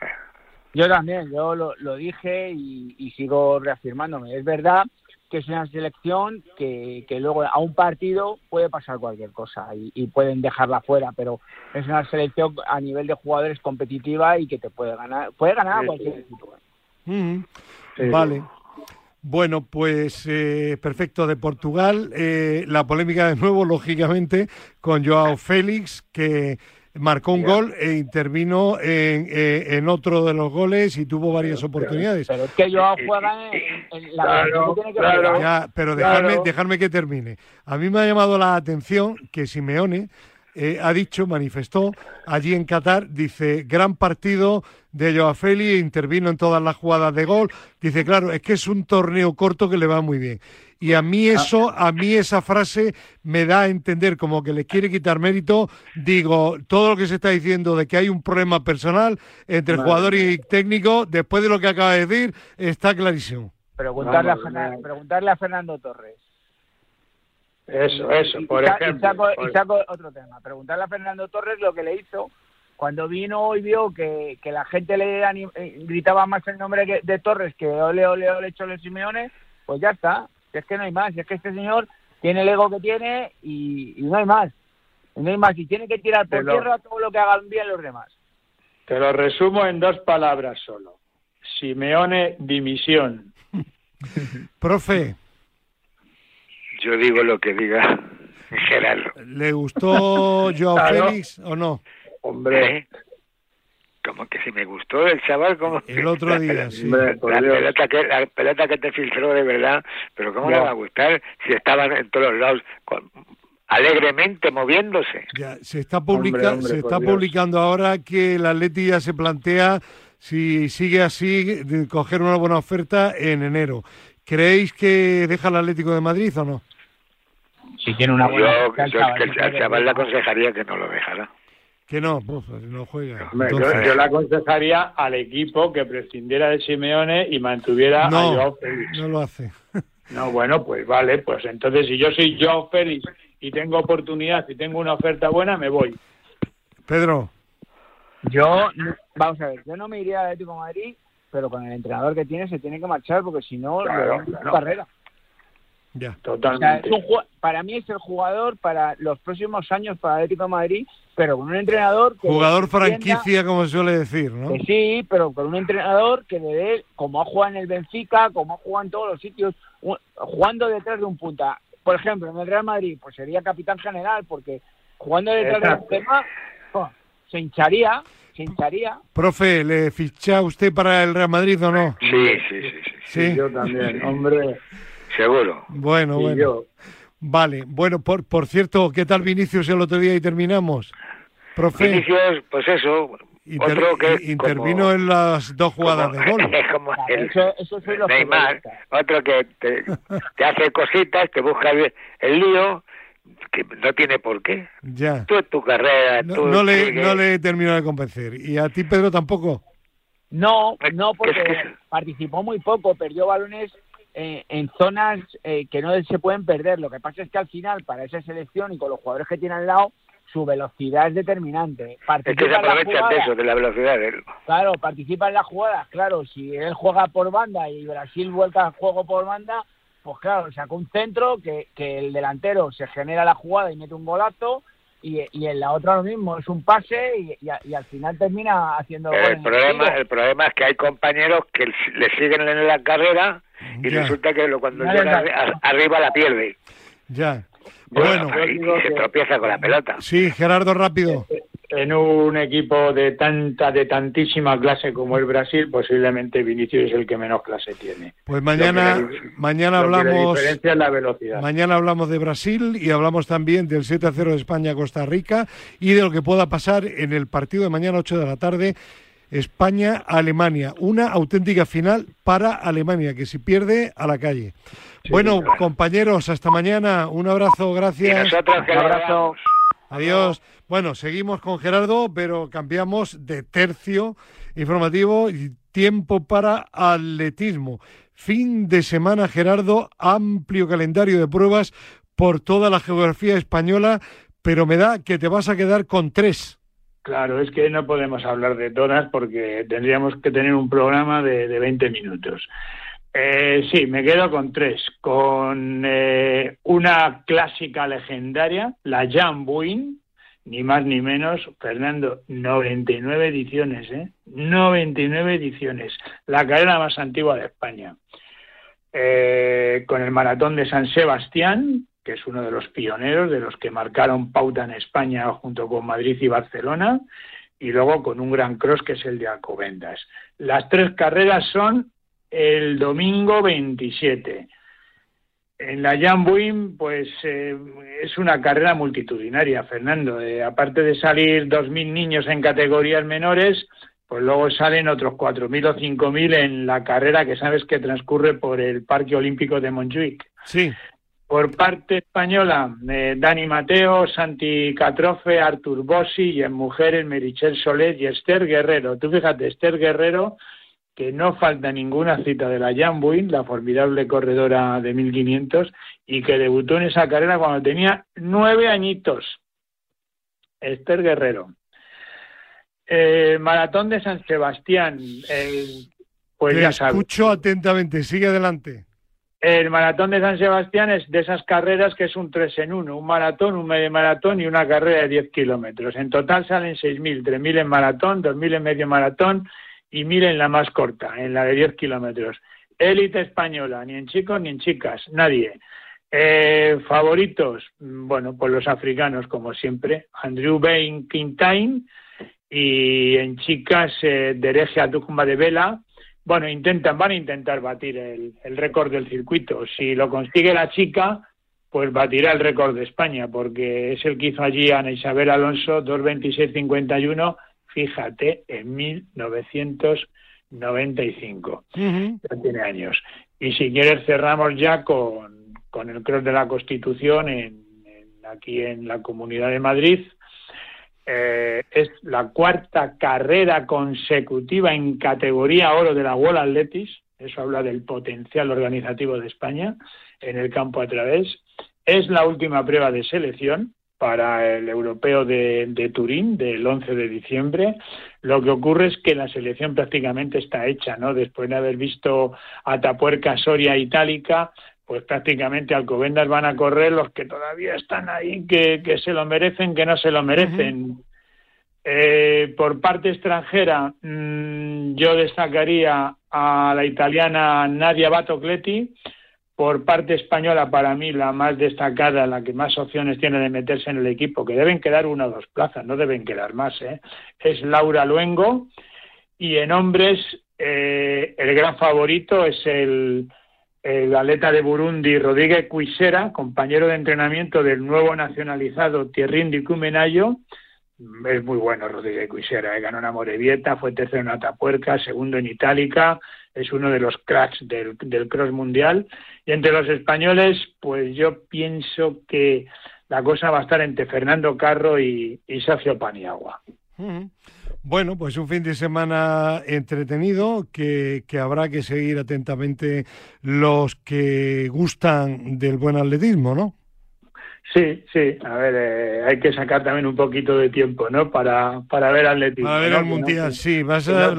Speaker 6: Yo también, yo lo, lo dije y, y sigo reafirmándome. Es verdad que es una selección que, que luego a un partido puede pasar cualquier cosa y, y pueden dejarla fuera, pero es una selección a nivel de jugadores competitiva y que te puede ganar, puede ganar a
Speaker 5: Sí,
Speaker 6: cualquier
Speaker 5: sí.
Speaker 6: equipo.
Speaker 5: Sí.
Speaker 2: Vale. Bueno, pues eh, perfecto de Portugal. Eh, la polémica de nuevo, lógicamente, con Joao Félix, que marcó un gol e intervino en, eh, en otro de los goles y tuvo varias oportunidades.
Speaker 6: Pero es que Joao juega en, en la
Speaker 5: Claro,
Speaker 6: que tiene que
Speaker 5: claro.
Speaker 2: Ya, pero dejarme,
Speaker 5: Claro.
Speaker 2: dejarme que termine. A mí me ha llamado la atención que Simeone eh, ha dicho, manifestó allí en Qatar, dice, gran partido de Joao Félix, intervino en todas las jugadas de gol. Dice, claro, es que es un torneo corto que le va muy bien. Y a mí eso, a mí esa frase me da a entender como que le quiere quitar mérito. Digo, todo lo que se está diciendo de que hay un problema personal entre
Speaker 5: Madre
Speaker 2: jugador y técnico, después de lo que acaba de decir, está clarísimo.
Speaker 6: Preguntarle, a
Speaker 5: Vamos,
Speaker 6: Fernan-
Speaker 5: no.
Speaker 6: preguntarle a Fernando Torres.
Speaker 5: Eso, eso,
Speaker 6: Y-
Speaker 5: por
Speaker 6: y
Speaker 5: ejemplo.
Speaker 6: Y saco,
Speaker 5: por-
Speaker 6: y saco otro tema. Preguntarle a Fernando Torres lo que le hizo cuando vino y vio que, que la gente le anim- eh, gritaba más el nombre que- de Torres que ole, ole, ole, Cholo Simeone, pues ya está. Si Es que no hay más. Si Es que este señor tiene el ego que tiene y, y no hay más. Y no hay más. Y tiene que tirar por tierra todo lo que hagan bien los demás.
Speaker 5: Te lo resumo en dos palabras solo. Simeone, dimisión.
Speaker 2: Profe,
Speaker 4: Yo digo lo que diga Gerardo.
Speaker 2: ¿le gustó Joao
Speaker 5: Claro.
Speaker 2: Félix o no?
Speaker 5: Hombre,
Speaker 4: ¿Eh? Como que si me gustó el chaval, como
Speaker 2: El otro
Speaker 4: la
Speaker 2: día,
Speaker 4: pelota-
Speaker 2: sí.
Speaker 4: La pelota, que, la pelota que te filtró de verdad, pero ¿cómo
Speaker 5: Ya.
Speaker 4: le va a gustar si estaban en todos lados con- alegremente moviéndose?
Speaker 2: Ya, se está, publica-
Speaker 5: Hombre, hombre,
Speaker 2: se está
Speaker 5: Dios.
Speaker 2: publicando ahora que el Atleti ya se plantea, si sigue así, de coger una buena oferta en enero. ¿Creéis que deja el Atlético de Madrid o no?
Speaker 6: Si tiene una buena
Speaker 4: Yo,
Speaker 6: oferta, el
Speaker 4: yo
Speaker 6: chaval,
Speaker 4: que
Speaker 6: no
Speaker 4: al
Speaker 6: puede
Speaker 4: chaval le aconsejaría que no lo dejara.
Speaker 2: Que no, pues, no juega.
Speaker 5: Hombre, yo-
Speaker 2: Entonces,
Speaker 5: yo, le aconsejaría al equipo que prescindiera de Simeone y mantuviera a Joao Félix.
Speaker 2: no lo hace.
Speaker 5: No, bueno, pues vale, pues entonces si yo soy Joao Félix y tengo oportunidad y tengo una oferta buena, me voy.
Speaker 2: Pedro,
Speaker 6: Yo, no- vamos a ver, yo no me iría al Atlético de Madrid, pero con el entrenador que tiene se tiene que marchar porque si no,
Speaker 5: Claro, claro.
Speaker 6: carrera.
Speaker 2: ya.
Speaker 6: O sea,
Speaker 5: Totalmente.
Speaker 6: es un ju- para mí es el jugador para los próximos años para el Atlético de Madrid, pero con un entrenador que
Speaker 2: Jugador
Speaker 6: entienda-
Speaker 2: franquicia, como se suele decir, ¿no?
Speaker 6: que sí, pero con un entrenador que le dé, como ha jugado en el Benfica, como ha jugado en todos los sitios, un- jugando detrás de un punta. Por ejemplo, en el Real Madrid, pues sería capitán general, porque jugando detrás
Speaker 5: Exacto.
Speaker 6: de un tema, oh, se hincharía, se hincharía.
Speaker 2: Profe, ¿le ficha usted para el Real Madrid o no?
Speaker 4: Sí, sí, sí, sí,
Speaker 2: Sí.
Speaker 5: Yo también, hombre.
Speaker 4: seguro.
Speaker 2: Bueno,
Speaker 5: y
Speaker 2: bueno.
Speaker 5: yo.
Speaker 2: Vale, bueno, por, por cierto, ¿qué tal Vinicius el otro día y terminamos? Profe,
Speaker 4: Vinicius, pues eso,
Speaker 2: inter-
Speaker 4: otro que
Speaker 2: intervino
Speaker 4: como-
Speaker 2: en las dos jugadas
Speaker 4: como-
Speaker 2: de gol.
Speaker 4: como el
Speaker 6: eso, eso soy los
Speaker 4: Neymar, otro que te, te hace cositas, te busca el, el lío, que no tiene por qué.
Speaker 2: Ya.
Speaker 4: Tú tu carrera,
Speaker 2: No,
Speaker 4: tú
Speaker 2: no le,
Speaker 4: sigues.
Speaker 2: no le terminó de convencer. ¿Y a ti, Pedro, tampoco?
Speaker 6: No, no, porque
Speaker 4: es que-
Speaker 6: participó muy poco, perdió balones eh, en zonas eh, que no se pueden perder. Lo que pasa es que al final, para esa selección y con los jugadores que tiene al lado, su velocidad es determinante.
Speaker 4: Es que
Speaker 6: Participa
Speaker 4: se aprovechan de eso, de la velocidad de él.
Speaker 6: Claro, participa en las jugadas, claro. Si él juega por banda y Brasil vuelca al juego por banda, pues claro, sacó un centro que, que el delantero se genera la jugada y mete un golazo. Y, y en la otra lo mismo, es un pase y, y, a- y al final termina haciendo gol en
Speaker 4: El
Speaker 6: el
Speaker 4: problema, el problema es que hay compañeros que le siguen en la carrera y
Speaker 2: Ya.
Speaker 4: resulta que lo- cuando
Speaker 6: No
Speaker 4: llega arri- arriba la pierde.
Speaker 2: Ya.
Speaker 4: Bueno,
Speaker 2: Bueno,
Speaker 4: y, se tropieza con la pelota.
Speaker 2: sí, Gerardo, rápido.
Speaker 5: Eh, en un equipo de tanta, de tantísima clase como el Brasil, posiblemente Vinicius es el que menos clase tiene.
Speaker 2: Pues mañana, mañana hablamos.
Speaker 5: La diferencia es la velocidad.
Speaker 2: Mañana hablamos de Brasil y hablamos también del 7 a 0 de España-Costa Rica y de lo que pueda pasar en el partido de mañana 8 de la tarde. España-Alemania, una auténtica final para Alemania, que si pierde, a la calle. bueno, compañeros, hasta mañana. Un abrazo, gracias.
Speaker 4: Un abrazo.
Speaker 2: Adiós. Bueno, seguimos con Gerardo, pero cambiamos de tercio informativo y tiempo para atletismo. Fin de semana, Gerardo, amplio calendario de pruebas por toda la geografía española, pero me da que te vas a quedar con tres.
Speaker 5: Claro, es que no podemos hablar de todas porque tendríamos que tener un programa de, de 20 minutos. Eh, sí, me quedo con tres. Con eh, una clásica legendaria, la Jan Buin, ni más ni menos, Fernando, 99 ediciones, ¿eh? 99 ediciones. La carrera más antigua de España. Eh, con el maratón de San Sebastián, que es uno de los pioneros, de los que marcaron pauta en España junto con Madrid y Barcelona, y luego con un gran cross que es el de Alcobendas. Las tres carreras son el domingo 27. En la Jan pues eh, es una carrera multitudinaria, Fernando. Eh, aparte de salir 2.000 niños en categorías menores, pues luego salen otros 4.000 o 5.000 en la carrera que sabes que transcurre por el Parque Olímpico de Montjuic.
Speaker 2: Sí.
Speaker 5: Por parte española, eh, Dani Mateo, Santi Catrofe, Artur Bossi y en mujeres Merichel Solet y Esther Guerrero. Tú fíjate, Esther Guerrero que no falta ninguna cita de la Jan Buin, la formidable corredora de 1500, y que debutó en esa carrera cuando tenía nueve añitos. Esther Guerrero. Eh, Maratón de San Sebastián. pues ya sabes.
Speaker 2: Escucho atentamente, sigue adelante.
Speaker 5: El maratón de San Sebastián es de esas carreras que es un tres en uno, un maratón, un medio maratón y una carrera de 10 kilómetros. En total salen 6.000, 3.000 en maratón, 2.000 en medio maratón y miren la más corta, en la de 10 kilómetros. Élite española, ni en chicos ni en chicas, nadie. Eh, favoritos, bueno, pues los africanos, como siempre, Andrew Bain Quintain y en chicas, eh, Dereje Atukma de Vela. Bueno, intentan, van a intentar batir el, el récord del circuito. Si lo consigue la chica, pues batirá el récord de España, porque es el que hizo allí Ana Isabel Alonso, 2.26.51 fíjate, en 1995. Ya tiene años. Y si quieres cerramos ya con, con el Cross de la Constitución en, aquí en la Comunidad de Madrid. Eh, es la cuarta carrera consecutiva en categoría oro de la World Athletics. Eso habla del potencial organizativo de España en el campo a través. Es la última prueba de selección para el europeo de, Turín del 11 de diciembre. Lo que ocurre es que la selección prácticamente está hecha, ¿no? Después de haber visto Atapuerca, Soria, Itálica, pues prácticamente Alcobendas van a correr los que todavía están ahí, que, se lo merecen, que no se lo merecen. Eh, por parte extranjera, mm, yo destacaría a la italiana Nadia Batocletti, por parte española, para mí, la más destacada, la que más opciones tiene de meterse en el equipo, que deben quedar una o dos plazas, no deben quedar más, ¿eh? es Laura Luengo. Y en hombres, eh, el gran favorito es el, el atleta de Burundi, Rodríguez Cuisera, compañero de entrenamiento del nuevo nacionalizado Thierry Cumenayo. Es muy bueno Rodríguez Cuisera, ¿eh? ganó una Morevieta, fue tercero en Atapuerca, segundo en Itálica, es uno de los cracks del, del cross mundial. Y entre los españoles, pues yo pienso que la cosa va a estar entre Fernando Carro y, y Sergio Paniagua.
Speaker 2: Bueno, pues un fin de semana entretenido que, que, habrá que seguir atentamente los que gustan del buen atletismo, ¿no?
Speaker 5: Sí, sí, a ver, eh, hay que sacar también un poquito de tiempo, ¿no? Para, para ver atletismo.
Speaker 2: Para ver
Speaker 5: ¿no?
Speaker 2: el mundial, sí, vas a,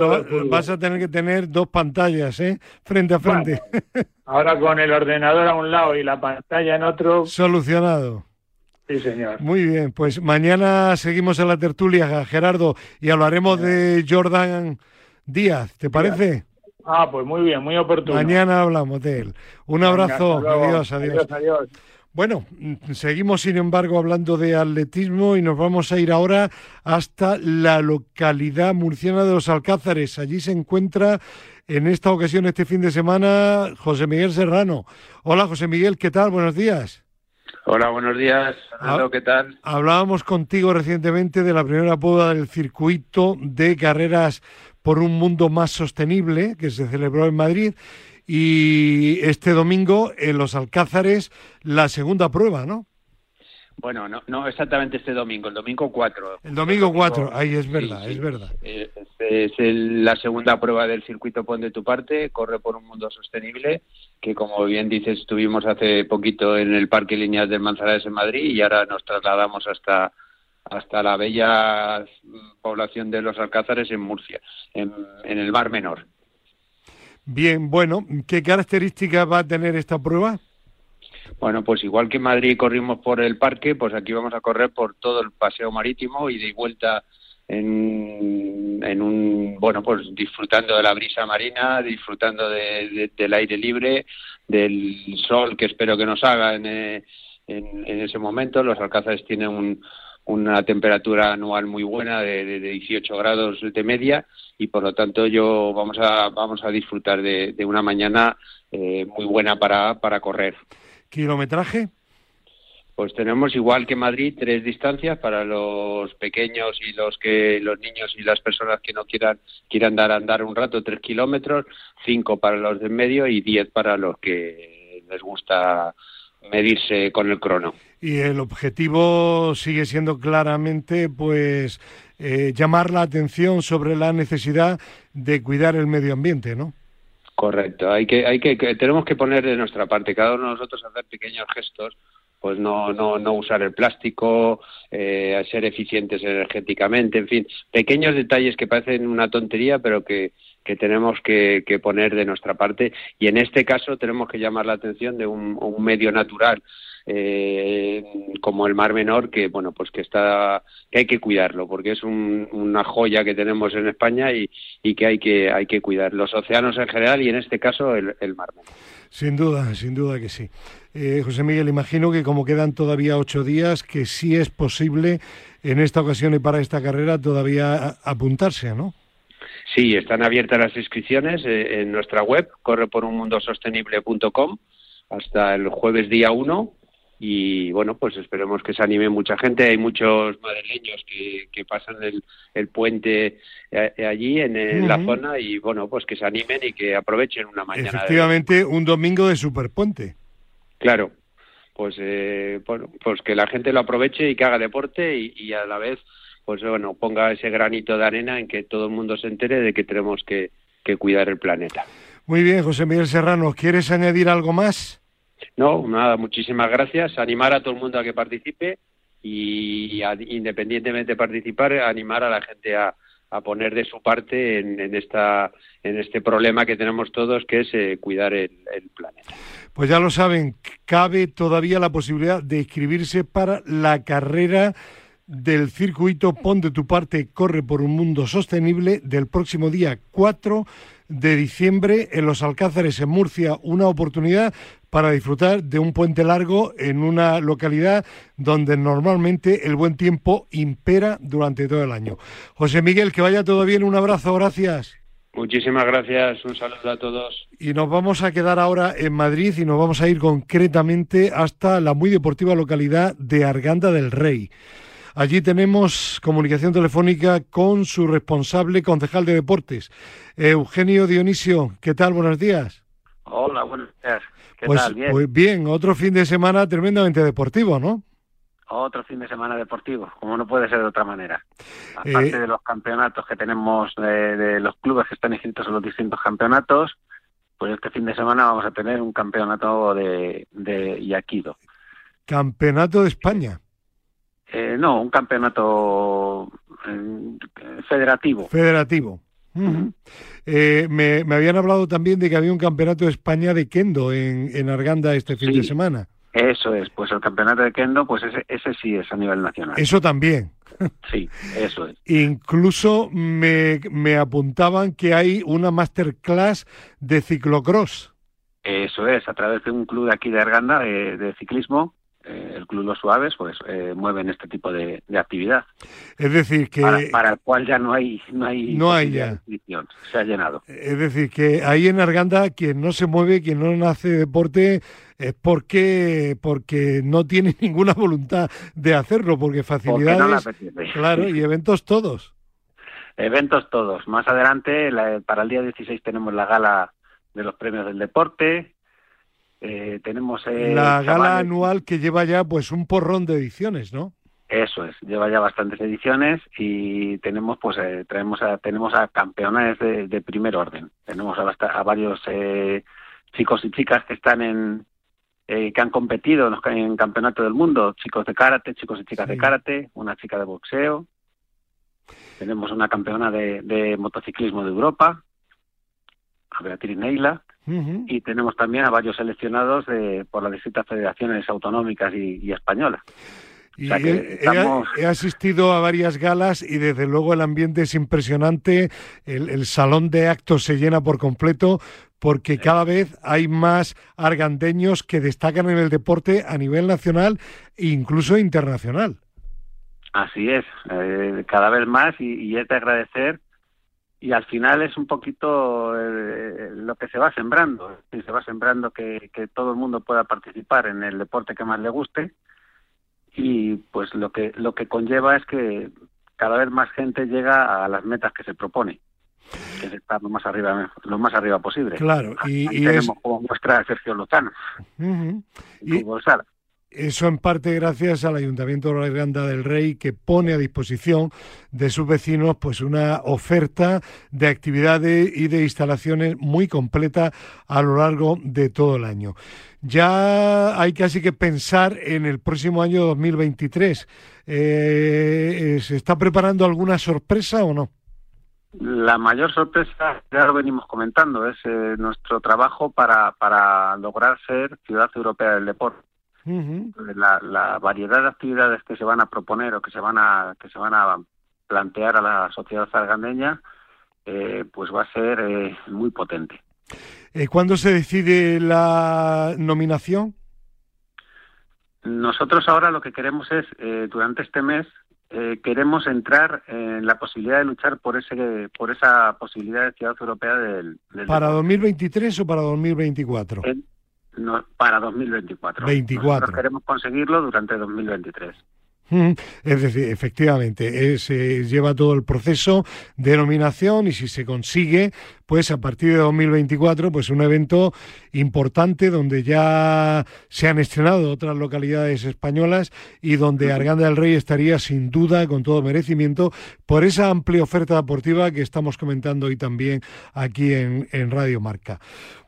Speaker 2: vas a tener que tener dos pantallas, ¿eh? Frente a frente.
Speaker 5: Bueno, ahora con el ordenador a un lado y la pantalla en otro.
Speaker 2: Solucionado.
Speaker 5: Sí, señor.
Speaker 2: Muy bien, pues mañana seguimos en la tertulia, Gerardo, y hablaremos de Jordan Díaz, ¿te parece?
Speaker 5: Ah, pues muy bien, muy oportuno.
Speaker 2: Mañana hablamos de él. Un abrazo,
Speaker 5: Venga,
Speaker 2: adiós, adiós.
Speaker 5: adiós, adiós.
Speaker 2: Bueno, mm, seguimos sin embargo hablando de atletismo y nos vamos a ir ahora hasta la localidad murciana de los Alcázares. Allí se encuentra en esta ocasión, este fin de semana, José Miguel Serrano. Hola José Miguel, ¿qué tal? Buenos días.
Speaker 7: Hola, buenos días. Fernando, ¿qué tal?
Speaker 2: Hablábamos contigo recientemente de la primera prueba del circuito de carreras por un mundo más sostenible que se celebró en Madrid y este domingo en los Alcázares la segunda prueba, ¿no?
Speaker 7: Bueno, no, no exactamente este domingo, el domingo 4.
Speaker 2: El domingo 4, ahí es verdad, es verdad.
Speaker 7: Eh, es, la segunda prueba del circuito Pon de tu parte, corre por un mundo sostenible, que como bien dices, estuvimos hace poquito en el Parque Lineal del Manzanares en Madrid y ahora nos trasladamos hasta hasta la bella población de los Alcázares en Murcia, en, en el Mar Menor.
Speaker 2: Bien, bueno, ¿qué características va a tener esta prueba?
Speaker 7: Bueno, pues igual que en Madrid corrimos por el parque, pues aquí vamos a correr por todo el paseo marítimo y de vuelta en, en un, bueno, pues disfrutando de la brisa marina, disfrutando del aire libre, del sol que espero que nos haga en, eh, en, en ese momento. Los alcázares tienen un, una temperatura anual muy buena de, de, 18 grados de media y por lo tanto yo vamos a vamos a disfrutar de, de una mañana eh, muy buena para, para correr.
Speaker 2: ¿Kilometraje?
Speaker 7: Pues tenemos igual que Madrid tres distancias para los pequeños y los que los niños y las personas que no quieran quieran dar andar un rato tres kilómetros, cinco para los de medio y diez para los que les gusta medirse con el crono
Speaker 2: y el objetivo sigue siendo claramente pues eh, llamar la atención sobre la necesidad de cuidar el medio ambiente, ¿no?
Speaker 7: Correcto, hay que, hay que, tenemos que poner de nuestra parte, cada uno de nosotros hacer pequeños gestos, pues no, no, no usar el plástico, eh, ser eficientes energéticamente, en fin, pequeños detalles que parecen una tontería, pero que, que tenemos que, que poner de nuestra parte. Y en este caso tenemos que llamar la atención de un, un medio natural eh, como el Mar Menor, que bueno, pues que está, que hay que cuidarlo, porque es una joya que tenemos en España y, y, que hay que hay que cuidar los océanos en general y en este caso el, Mar Menor.
Speaker 2: Sin duda, sin duda que sí. Eh, José Miguel, imagino que como quedan todavía ocho días, que sí es posible en esta ocasión y para esta carrera todavía apuntarse, ¿no?
Speaker 7: Sí, están abiertas las inscripciones eh, en nuestra web, correporunmundosostenible.com, hasta el jueves día 1 y bueno, pues esperemos que se anime mucha gente. Hay muchos madrileños que, que pasan el, puente eh, allí en, la zona y bueno, pues que se animen y que aprovechen una mañana.
Speaker 2: Efectivamente, un domingo de superpuente.
Speaker 7: Claro, pues eh, bueno, pues que la gente lo aproveche y que haga deporte y, a la vez, pues bueno, ponga ese granito de arena en que todo el mundo se entere de que tenemos que, que cuidar el planeta.
Speaker 2: Muy bien, José Miguel Serrano, ¿quieres añadir algo más?
Speaker 7: No, nada, muchísimas gracias. Animar a todo el mundo a que participe y independientemente de participar, animar a la gente a, poner de su parte en, esta, en este problema que tenemos todos, que es eh, cuidar el, planeta.
Speaker 2: Pues ya lo saben, cabe todavía la posibilidad de inscribirse para la carrera del circuito Pon de tu parte, corre por un mundo sostenible del próximo día 4 de diciembre en los Alcázares, en Murcia. Una oportunidad para disfrutar de un puente largo en una localidad donde normalmente el buen tiempo impera durante todo el año. José Miguel, que vaya todo bien, un abrazo, gracias.
Speaker 7: Muchísimas gracias, un saludo a todos.
Speaker 2: Y nos vamos a quedar ahora en Madrid y nos vamos a ir concretamente hasta la muy deportiva localidad de Arganda del Rey. Allí tenemos comunicación telefónica con su responsable concejal de deportes, Eugenio Dionisio. ¿Qué tal? Buenos días.
Speaker 8: Hola, buenos días.
Speaker 2: Pues, pues, Bien? otro fin de semana tremendamente deportivo, ¿no?
Speaker 8: Otro fin de semana deportivo, como no puede ser de otra manera. Aparte eh, de los campeonatos que tenemos de, los clubes que están inscritos en los distintos campeonatos, pues este fin de semana vamos a tener un campeonato de, de Yaquido.
Speaker 2: ¿Campeonato de España?
Speaker 8: Eh, no, un campeonato eh, federativo.
Speaker 2: Federativo. Eh, me, habían hablado también de que había un campeonato de España de kendo en, en Arganda este fin de semana.
Speaker 8: Eso es, pues el campeonato de kendo, pues ese, ese sí es a nivel nacional.
Speaker 2: Eso también.
Speaker 8: Sí, eso es.
Speaker 2: Incluso me, me apuntaban que hay una masterclass de ciclocross.
Speaker 8: Eso es, a través de un club de aquí de Arganda de, ciclismo, eh, el Club Los Suaves pues eh, mueven este tipo de, actividad.
Speaker 2: Es decir, que...
Speaker 8: Para, el cual ya no hay... No hay,
Speaker 2: no hay ya.
Speaker 8: Se ha llenado.
Speaker 2: Es decir, que ahí en Arganda quien no se mueve, quien no hace deporte es porque porque no tiene ninguna voluntad de hacerlo, porque facilidades, claro, y eventos todos.
Speaker 8: Eventos todos. Más adelante, para el día 16 tenemos la gala de los premios del deporte, eh, tenemos
Speaker 2: eh, la gala anual que lleva ya pues un porrón de ediciones, ¿no?
Speaker 8: Eso es, lleva ya bastantes ediciones y tenemos pues eh, traemos a, tenemos a campeones de, primer orden. Tenemos a, a varios eh, chicos y chicas que están en que han competido en, en campeonato del mundo, chicos de karate, chicos y chicas de karate, una chica de boxeo. Tenemos una campeona de, de motociclismo de Europa, a Beatriz Neila, y tenemos también a varios seleccionados de, por las distintas federaciones autonómicas y, españolas.
Speaker 2: Y he, asistido a varias galas y desde luego el ambiente es impresionante, el, salón de actos se llena por completo porque cada vez hay más argandeños que destacan en el deporte a nivel nacional e incluso internacional.
Speaker 8: Así es, eh, cada vez más y, y es de agradecer y al final es un poquito eh, lo que se va sembrando, se va sembrando que, todo el mundo pueda participar en el deporte que más le guste y pues lo que lo que conlleva es que cada vez más gente llega a las metas que se propone que es estar lo más arriba lo más arriba posible.
Speaker 2: Claro y,
Speaker 8: tenemos como muestra a Sergio Lozano.
Speaker 2: Y, eso en parte gracias al Ayuntamiento de la Irlanda del Rey que pone a disposición de sus vecinos pues una oferta de actividades y de instalaciones muy completa a lo largo de todo el año. Ya hay casi que pensar en el próximo año 2023. Eh, ¿Se está preparando alguna sorpresa o no?
Speaker 8: La mayor sorpresa, ya lo venimos comentando, es eh, nuestro trabajo para, para lograr ser ciudad europea del deporte la, variedad de actividades que se van a proponer o que se van a que se van a plantear a la sociedad zargandeña eh, pues va a ser eh, muy potente.
Speaker 2: Eh, ¿Cuándo se decide la nominación?
Speaker 8: Nosotros ahora lo que queremos es, durante este mes, queremos entrar en la posibilidad de luchar por ese por esa posibilidad de ciudad europea del...
Speaker 2: ¿Para 2023 o para 2024?
Speaker 8: No, para 2024. 24. Nosotros queremos conseguirlo durante 2023.
Speaker 2: Es decir, efectivamente, se lleva todo el proceso de nominación y si se consigue, pues a partir de 2024, pues un evento importante donde ya se han estrenado otras localidades españolas y donde Arganda del Rey estaría sin duda, con todo merecimiento, por esa amplia oferta deportiva que estamos comentando hoy también aquí en, en Radio Marca.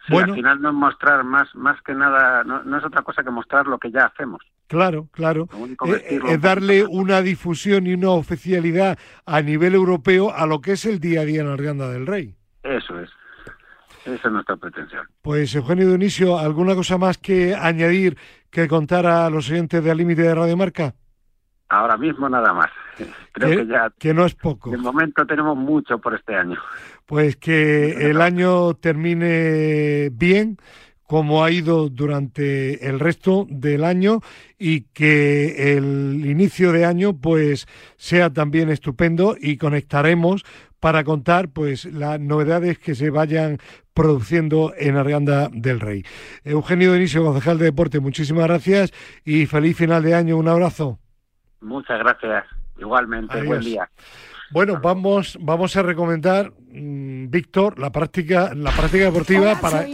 Speaker 8: Bueno, al final no es mostrar más, más que nada, no, es otra cosa que mostrar lo que ya hacemos.
Speaker 2: Claro, claro. Eh, es darle una difusión y una oficialidad a nivel europeo a lo que es el día a día en Arganda del Rey.
Speaker 8: Eso es. Esa es nuestra pretensión.
Speaker 2: Pues Eugenio Dionisio, ¿alguna cosa más que añadir que contar a los oyentes de Al Límite de Radio Marca?
Speaker 8: Ahora mismo nada más. Creo que, ya.
Speaker 2: Que no es poco.
Speaker 8: De momento tenemos mucho por este año.
Speaker 2: Pues que el año termine bien como ha ido durante el resto del año y que el inicio de año pues sea también estupendo y conectaremos para contar pues las novedades que se vayan produciendo en Arganda del Rey. Eugenio Dionisio, concejal de deporte, muchísimas gracias y feliz final de año. Un abrazo.
Speaker 8: Muchas gracias. Igualmente, buen día.
Speaker 2: Bueno, vamos, vamos a recomendar, mm, Víctor, la práctica, la práctica deportiva para.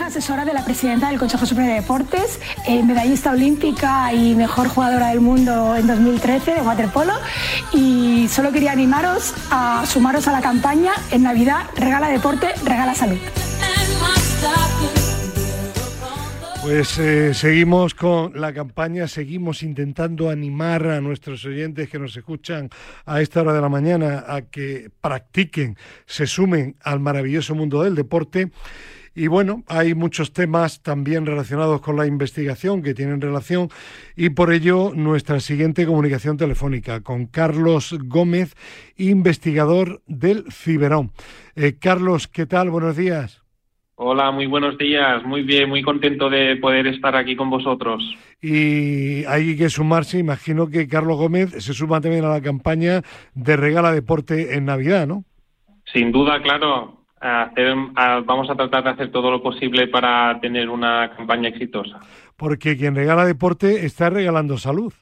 Speaker 9: Asesora de la presidenta del Consejo Superior de Deportes, eh, medallista olímpica y mejor jugadora del mundo en 2013 de waterpolo. Y solo quería animaros a sumaros a la campaña en Navidad Regala Deporte, Regala Salud.
Speaker 2: Pues eh, seguimos con la campaña, seguimos intentando animar a nuestros oyentes que nos escuchan a esta hora de la mañana a que practiquen, se sumen al maravilloso mundo del deporte. Y bueno, hay muchos temas también relacionados con la investigación que tienen relación y por ello nuestra siguiente comunicación telefónica con Carlos Gómez, investigador del Ciberón. Eh, Carlos, ¿qué tal? Buenos días.
Speaker 10: Hola, muy buenos días. Muy bien, muy contento de poder estar aquí con vosotros.
Speaker 2: Y hay que sumarse, imagino que Carlos Gómez se suma también a la campaña de Regala Deporte en Navidad, ¿no?
Speaker 10: Sin duda, claro. Vamos a tratar de hacer todo lo posible para tener una campaña exitosa.
Speaker 2: Porque quien regala deporte está regalando salud.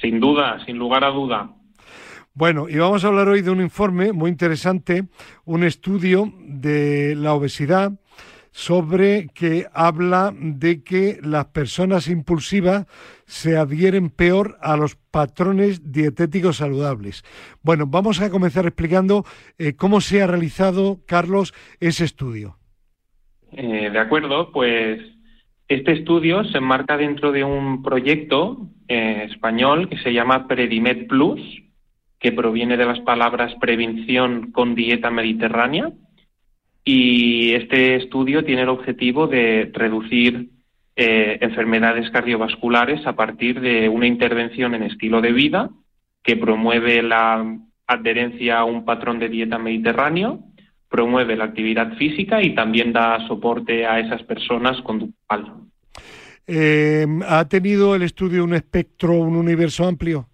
Speaker 10: Sin duda, sin lugar a duda.
Speaker 2: Bueno, y vamos a hablar hoy de un informe muy interesante, un estudio de la obesidad sobre que habla de que las personas impulsivas se adhieren peor a los patrones dietéticos saludables. Bueno, vamos a comenzar explicando eh, cómo se ha realizado, Carlos, ese estudio.
Speaker 10: Eh, de acuerdo, pues este estudio se enmarca dentro de un proyecto eh, español que se llama Predimed Plus, que proviene de las palabras prevención con dieta mediterránea. Y este estudio tiene el objetivo de reducir eh, enfermedades cardiovasculares a partir de una intervención en estilo de vida que promueve la adherencia a un patrón de dieta mediterráneo, promueve la actividad física y también da soporte a esas personas conductual.
Speaker 2: Eh, ¿Ha tenido el estudio un espectro, un universo amplio?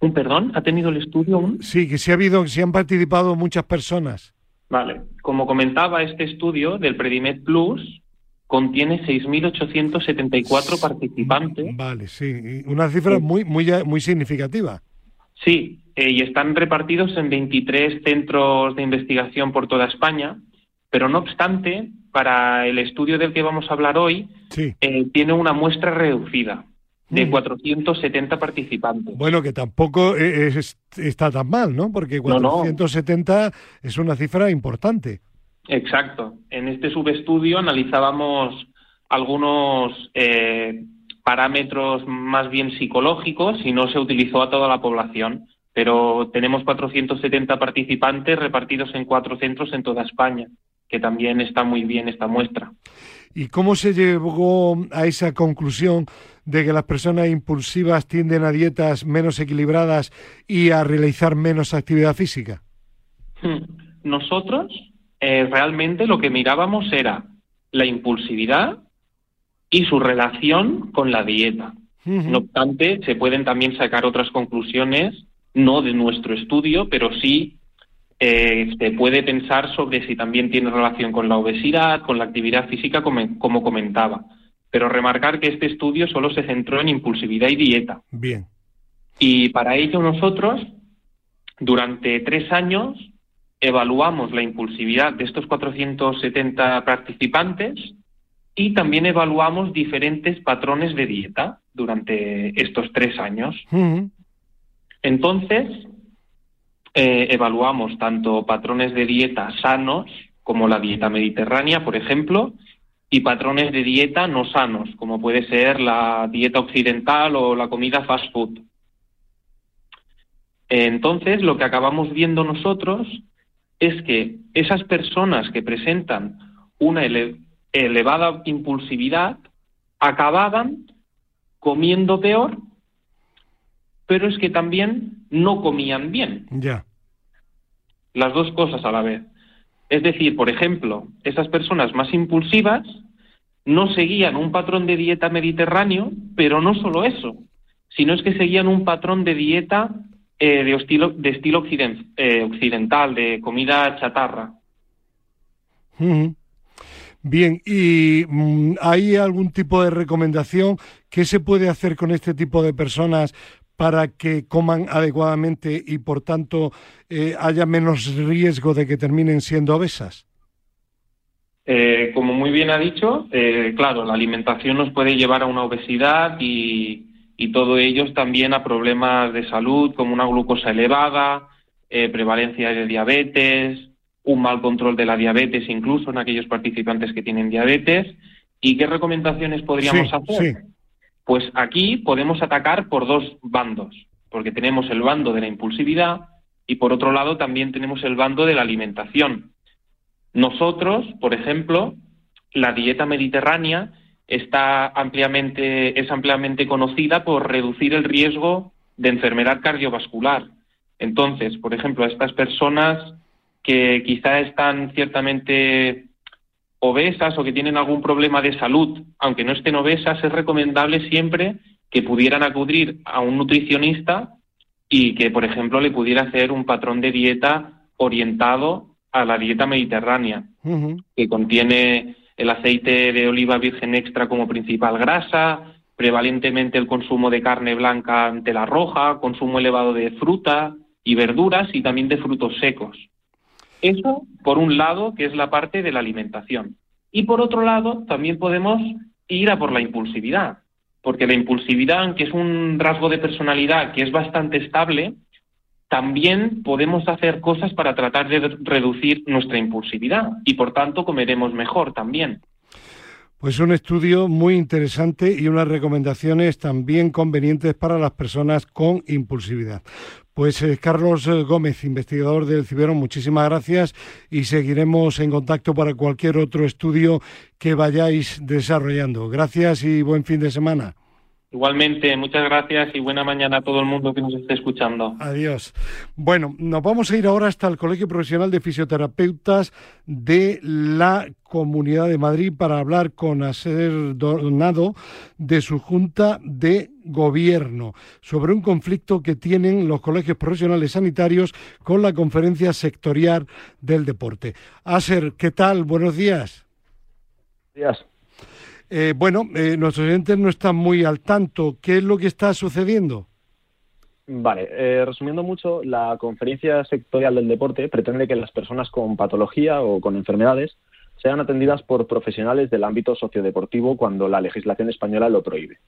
Speaker 10: ¿Un perdón? ¿Ha tenido el estudio un?
Speaker 2: Sí, que sí ha habido, que sí han participado muchas personas.
Speaker 10: Vale. Como comentaba, este estudio del Predimed Plus contiene 6.874 participantes.
Speaker 2: Vale, sí. Una cifra muy, muy, muy significativa.
Speaker 10: Sí, eh, y están repartidos en 23 centros de investigación por toda España, pero no obstante, para el estudio del que vamos a hablar hoy, eh, tiene una muestra reducida de 470 mm. participantes.
Speaker 2: Bueno, que tampoco está tan mal, ¿no? Porque 470 es una cifra importante.
Speaker 10: Exacto. En este subestudio analizábamos algunos eh, parámetros más bien psicológicos y no se utilizó a toda la población, pero tenemos 470 participantes repartidos en cuatro centros en toda España, que también está muy bien esta muestra.
Speaker 2: ¿Y cómo se llegó a esa conclusión de que las personas impulsivas tienden a dietas menos equilibradas y a realizar menos actividad física?
Speaker 10: Hmm. Nosotros eh, realmente lo que mirábamos era la impulsividad y su relación con la dieta. No obstante, se pueden también sacar otras conclusiones, no de nuestro estudio, pero sí eh, se puede pensar sobre si también tiene relación con la obesidad, con la actividad física, como, comentaba. Pero remarcar que este estudio solo se centró en impulsividad y dieta.
Speaker 2: Bien.
Speaker 10: Y para ello nosotros, durante tres años, evaluamos la impulsividad de estos 470 participantes y también evaluamos diferentes patrones de dieta durante estos tres años. Entonces, eh, evaluamos tanto patrones de dieta sanos, como la dieta mediterránea, por ejemplo, y patrones de dieta no sanos, como puede ser la dieta occidental o la comida fast food. Entonces, lo que acabamos viendo nosotros es que esas personas que presentan una elevada impulsividad acababan comiendo peor pero es que también no comían bien.
Speaker 2: Ya.
Speaker 10: Las dos cosas a la vez. Es decir, por ejemplo, esas personas más impulsivas no seguían un patrón de dieta mediterráneo, pero no solo eso, sino es que seguían un patrón de dieta eh, de, estilo, eh, occidental, de comida chatarra.
Speaker 2: Bien, ¿y mm, hay algún tipo de recomendación? ¿Qué se puede hacer con este tipo de personas para que coman adecuadamente y por tanto eh, haya menos riesgo de que terminen siendo obesas?
Speaker 10: Eh, como muy bien ha dicho, eh, claro, la alimentación nos puede llevar a una obesidad y, todo ello también a problemas de salud como una glucosa elevada, prevalencia de diabetes, un mal control de la diabetes incluso en aquellos participantes que tienen diabetes. ¿Y qué recomendaciones podríamos hacer? Pues aquí podemos atacar por dos bandos, porque tenemos el bando de la impulsividad y por otro lado también tenemos el bando de la alimentación. Nosotros, por ejemplo, la dieta mediterránea está ampliamente, es ampliamente conocida por reducir el riesgo de enfermedad cardiovascular. Entonces, por ejemplo, a estas personas que quizá están ciertamente obesas o que tienen algún problema de salud, aunque no estén obesas, es recomendable siempre que pudieran acudir a un nutricionista y que, por ejemplo, le pudiera hacer un patrón de dieta orientado a la dieta mediterránea, que contiene el aceite de oliva virgen extra como principal grasa, prevalentemente el consumo de carne blanca ante la roja, consumo elevado de fruta y verduras y también de frutos secos. Eso, por un lado, que es la parte de la alimentación. Y por otro lado, también podemos ir a por la impulsividad, porque la impulsividad, aunque es un rasgo de personalidad que es bastante estable, también podemos hacer cosas para tratar de reducir nuestra impulsividad y por tanto comeremos mejor también.
Speaker 2: Pues un estudio muy interesante y unas recomendaciones también convenientes para las personas con impulsividad. Pues eh, Carlos eh, Gómez, investigador del Cibero, muchísimas gracias y seguiremos en contacto para cualquier otro estudio que vayáis desarrollando. Gracias y buen fin de semana.
Speaker 10: Igualmente, muchas gracias y buena mañana a todo el mundo que nos esté escuchando.
Speaker 2: Adiós. Bueno, nos vamos a ir ahora hasta el Colegio Profesional de Fisioterapeutas de la Comunidad de Madrid para hablar con Aser Donado de su Junta de Gobierno sobre un conflicto que tienen los colegios profesionales sanitarios con la Conferencia Sectorial del Deporte. Aser, ¿qué tal? Buenos días.
Speaker 11: Buenos días.
Speaker 2: Eh, bueno, eh, nuestros oyentes no están muy al tanto. ¿Qué es lo que está sucediendo?
Speaker 11: Vale, eh, resumiendo mucho, la conferencia sectorial del deporte pretende que las personas con patología o con enfermedades sean atendidas por profesionales del ámbito sociodeportivo cuando la legislación española lo prohíbe.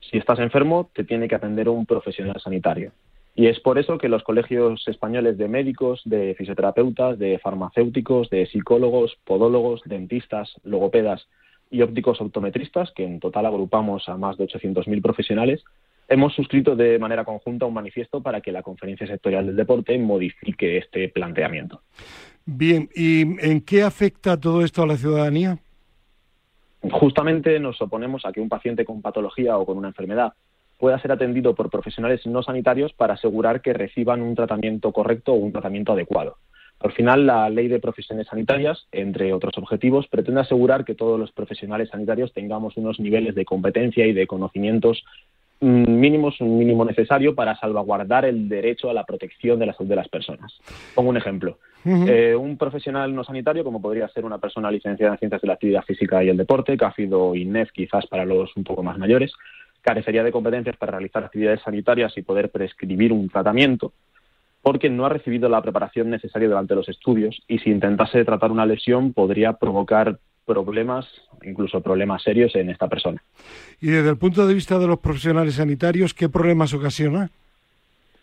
Speaker 11: Si estás enfermo, te tiene que atender un profesional sanitario. Y es por eso que los colegios españoles de médicos, de fisioterapeutas, de farmacéuticos, de psicólogos, podólogos, dentistas, logopedas y ópticos optometristas, que en total agrupamos a más de 800.000 profesionales, hemos suscrito de manera conjunta un manifiesto para que la Conferencia Sectorial del Deporte modifique este planteamiento.
Speaker 2: Bien, ¿y en qué afecta todo esto a la ciudadanía?
Speaker 11: Justamente nos oponemos a que un paciente con patología o con una enfermedad pueda ser atendido por profesionales no sanitarios para asegurar que reciban un tratamiento correcto o un tratamiento adecuado. Al final, la Ley de Profesiones Sanitarias, entre otros objetivos, pretende asegurar que todos los profesionales sanitarios tengamos unos niveles de competencia y de conocimientos mm, mínimos, un mínimo necesario para salvaguardar el derecho a la protección de la salud de las personas. Pongo un ejemplo. Eh, un profesional no sanitario, como podría ser una persona licenciada en Ciencias de la Actividad Física y el Deporte, CAFID o INEF quizás para los un poco más mayores, carecería de competencias para realizar actividades sanitarias y poder prescribir un tratamiento porque no ha recibido la preparación necesaria durante los estudios y si intentase tratar una lesión podría provocar problemas, incluso problemas serios en esta persona.
Speaker 2: Y desde el punto de vista de los profesionales sanitarios, ¿qué problemas ocasiona?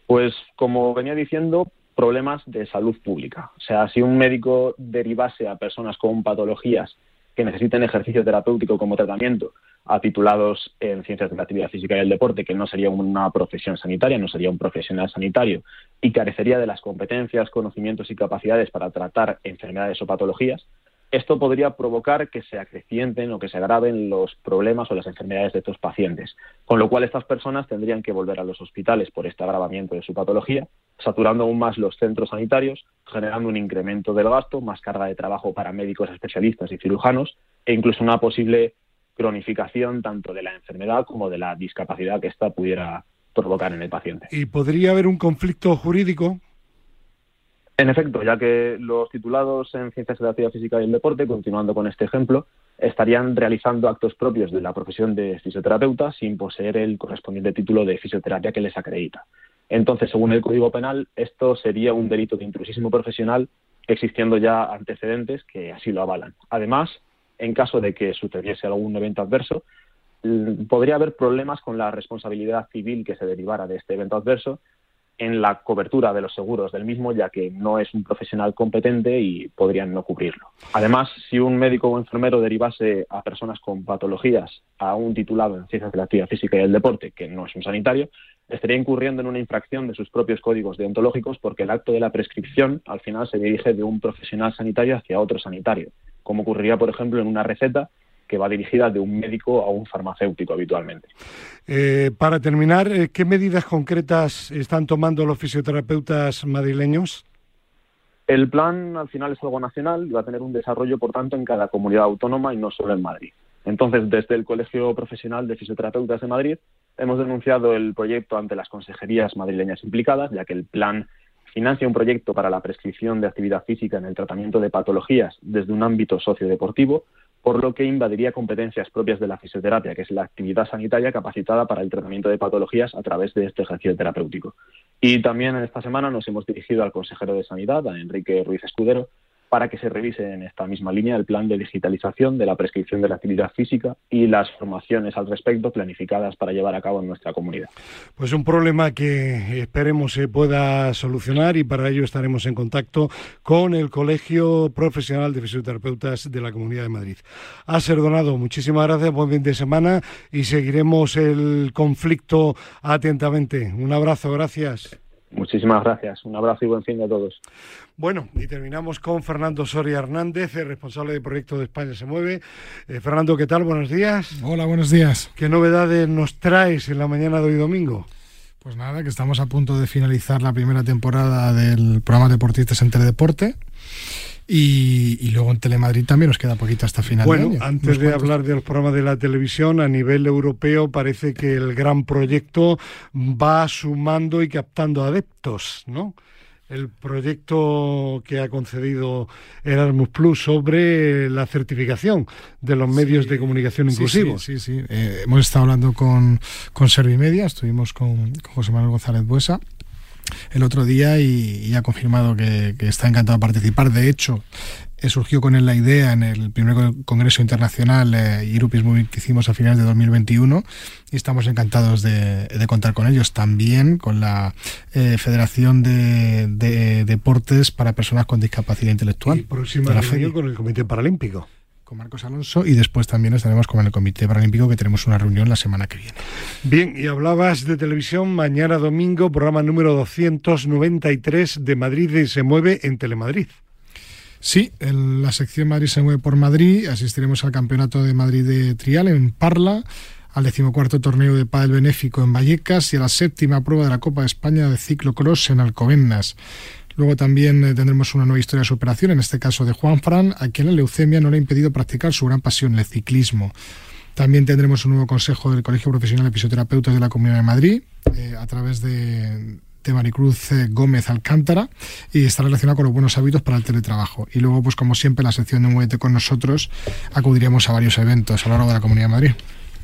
Speaker 11: Pues como venía diciendo, problemas de salud pública. O sea, si un médico derivase a personas con patologías que necesiten ejercicio terapéutico como tratamiento a titulados en ciencias de la actividad física y el deporte, que no sería una profesión sanitaria, no sería un profesional sanitario y carecería de las competencias, conocimientos y capacidades para tratar enfermedades o patologías, esto podría provocar que se acrecienten o que se agraven los problemas o las enfermedades de estos pacientes, con lo cual estas personas tendrían que volver a los hospitales por este agravamiento de su patología, saturando aún más los centros sanitarios, generando un incremento del gasto, más carga de trabajo para médicos especialistas y cirujanos e incluso una posible cronificación tanto de la enfermedad como de la discapacidad que ésta pudiera provocar en el paciente.
Speaker 2: ¿Y podría haber un conflicto jurídico?
Speaker 11: En efecto, ya que los titulados en Ciencias de la Actividad Física y el Deporte, continuando con este ejemplo, estarían realizando actos propios de la profesión de fisioterapeuta sin poseer el correspondiente título de fisioterapia que les acredita. Entonces, según el Código Penal, esto sería un delito de intrusismo profesional, existiendo ya antecedentes que así lo avalan. Además, en caso de que sucediese algún evento adverso, podría haber problemas con la responsabilidad civil que se derivara de este evento adverso en la cobertura de los seguros del mismo, ya que no es un profesional competente y podrían no cubrirlo. Además, si un médico o enfermero derivase a personas con patologías a un titulado en ciencias de la actividad física y el deporte, que no es un sanitario, estaría incurriendo en una infracción de sus propios códigos deontológicos porque el acto de la prescripción al final se dirige de un profesional sanitario hacia otro sanitario, como ocurriría, por ejemplo, en una receta que va dirigida de un médico a un farmacéutico habitualmente.
Speaker 2: Eh, para terminar, eh, ¿qué medidas concretas están tomando los fisioterapeutas madrileños?
Speaker 11: El plan al final es algo nacional y va a tener un desarrollo, por tanto, en cada comunidad autónoma y no solo en Madrid. Entonces, desde el Colegio Profesional de Fisioterapeutas de Madrid hemos denunciado el proyecto ante las consejerías madrileñas implicadas, ya que el plan financia un proyecto para la prescripción de actividad física en el tratamiento de patologías desde un ámbito sociodeportivo, por lo que invadiría competencias propias de la fisioterapia, que es la actividad sanitaria capacitada para el tratamiento de patologías a través de este ejercicio terapéutico. Y también en esta semana nos hemos dirigido al consejero de Sanidad, a Enrique Ruiz Escudero, para que se revise en esta misma línea el plan de digitalización de la prescripción de la actividad física y las formaciones al respecto planificadas para llevar a cabo en nuestra comunidad.
Speaker 2: Pues un problema que esperemos se pueda solucionar y para ello estaremos en contacto con el Colegio Profesional de Fisioterapeutas de la Comunidad de Madrid. A ser donado, muchísimas gracias, buen fin de semana y seguiremos el conflicto atentamente. Un abrazo, gracias.
Speaker 11: Muchísimas gracias. Un abrazo y buen fin a todos.
Speaker 2: Bueno, y terminamos con Fernando Soria Hernández, el responsable del proyecto de España se mueve. Eh, Fernando, ¿qué tal? Buenos días.
Speaker 12: Hola, buenos días.
Speaker 2: ¿Qué novedades nos traes en la mañana de hoy domingo?
Speaker 12: Pues nada, que estamos a punto de finalizar la primera temporada del programa Deportistas en Teledeporte. Y, luego en Telemadrid también nos queda poquito hasta final
Speaker 2: bueno,
Speaker 12: de año.
Speaker 2: antes de hablar del programa de la televisión, a nivel europeo parece que el gran proyecto va sumando y captando adeptos, ¿no? el proyecto que ha concedido Erasmus Plus sobre la certificación de los medios de comunicación inclusivos.
Speaker 12: Sí, sí, sí. Eh, hemos estado hablando con, con Servimedia, estuvimos con, con José Manuel González Buesa el otro día y, ha confirmado que, está encantado de participar. De hecho, eh, surgió con él la idea en el primer Congreso Internacional eh, Irupis que hicimos a finales de 2021 y estamos encantados de, contar con ellos. También con la eh, Federación de, Deportes para Personas con Discapacidad Intelectual. Y
Speaker 2: próxima reunión con el Comité Paralímpico
Speaker 12: con Marcos Alonso y después también estaremos con el Comité Paralímpico que tenemos una reunión la semana que viene.
Speaker 2: Bien, y hablabas de televisión mañana domingo, programa número 293 de Madrid y se mueve en Telemadrid.
Speaker 12: Sí, en la sección Madrid se mueve por Madrid, asistiremos al Campeonato de Madrid de Trial en Parla, al decimocuarto torneo de pádel benéfico en Vallecas y a la séptima prueba de la Copa de España de ciclocross en Alcobendas. Luego también eh, tendremos una nueva historia de superación, en este caso de Juan Fran, a quien la leucemia no le ha impedido practicar su gran pasión, el ciclismo. También tendremos un nuevo consejo del Colegio Profesional de Fisioterapeutas de la Comunidad de Madrid, eh, a través de, Maricruz eh, Gómez Alcántara y está relacionado con los buenos hábitos para el teletrabajo. Y luego, pues como siempre, la sección de Muévete con nosotros acudiremos a varios eventos a lo largo de la Comunidad de Madrid.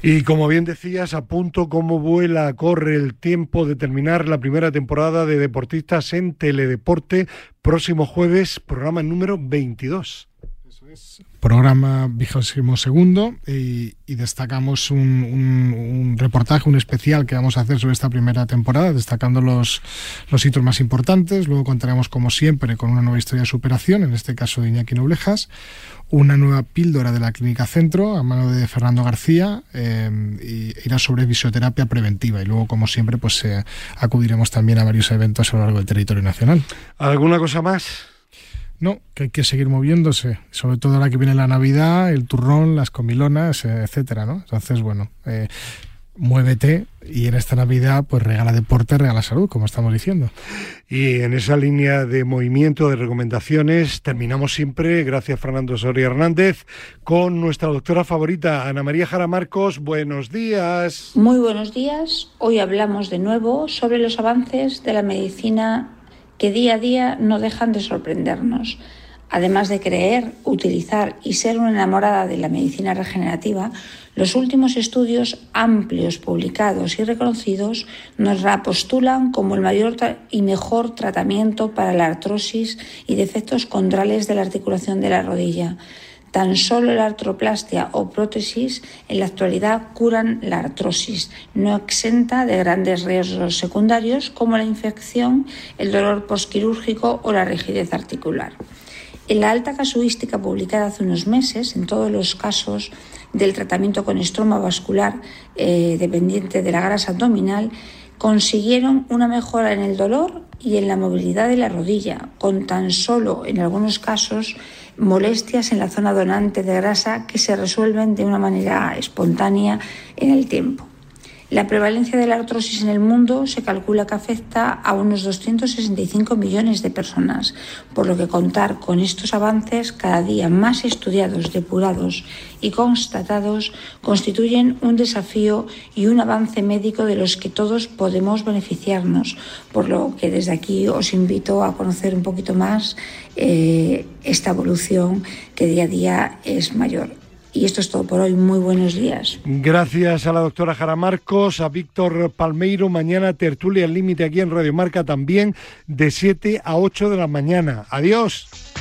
Speaker 2: Y como bien decías, a punto como vuela, corre el tiempo de terminar la primera temporada de Deportistas en Teledeporte. Próximo jueves, programa número 22.
Speaker 12: Eso es programa vigésimo segundo y, destacamos un, reportaje, un especial que vamos a hacer sobre esta primera temporada, destacando los, los hitos más importantes. Luego contaremos, como siempre, con una nueva historia de superación, en este caso de Iñaki Noblejas, una nueva píldora de la Clínica Centro a mano de Fernando García eh, y irá sobre fisioterapia preventiva. Y luego, como siempre, pues eh, acudiremos también a varios eventos a lo largo del territorio nacional.
Speaker 2: ¿Alguna cosa más?
Speaker 12: No, que hay que seguir moviéndose, sobre todo ahora que viene la Navidad, el turrón, las comilonas, eh, etcétera, ¿no? Entonces, bueno, eh, muévete y en esta Navidad pues regala deporte, regala salud, como estamos diciendo.
Speaker 2: Y en esa línea de movimiento, de recomendaciones, terminamos siempre, gracias Fernando Soria Hernández, con nuestra doctora favorita, Ana María Jara Marcos. Buenos días.
Speaker 13: Muy buenos días. Hoy hablamos de nuevo sobre los avances de la medicina que día a día no dejan de sorprendernos. Además de creer, utilizar y ser una enamorada de la medicina regenerativa, los últimos estudios amplios publicados y reconocidos nos la postulan como el mayor y mejor tratamiento para la artrosis y defectos condrales de la articulación de la rodilla. Tan solo la artroplastia o prótesis en la actualidad curan la artrosis, no exenta de grandes riesgos secundarios como la infección, el dolor postquirúrgico o la rigidez articular. En la alta casuística publicada hace unos meses, en todos los casos del tratamiento con estroma vascular eh, dependiente de la grasa abdominal, consiguieron una mejora en el dolor y en la movilidad de la rodilla, con tan solo en algunos casos molestias en la zona donante de grasa que se resuelven de una manera espontánea en el tiempo. La prevalencia de la artrosis en el mundo se calcula que afecta a unos 265 millones de personas, por lo que contar con estos avances cada día más estudiados, depurados y constatados constituyen un desafío y un avance médico de los que todos podemos beneficiarnos, por lo que desde aquí os invito a conocer un poquito más eh, esta evolución que día a día es mayor. Y esto es todo por hoy. Muy buenos días.
Speaker 2: Gracias a la doctora Jara Marcos, a Víctor Palmeiro. Mañana tertulia al límite aquí en Radio Marca también de 7 a 8 de la mañana. Adiós.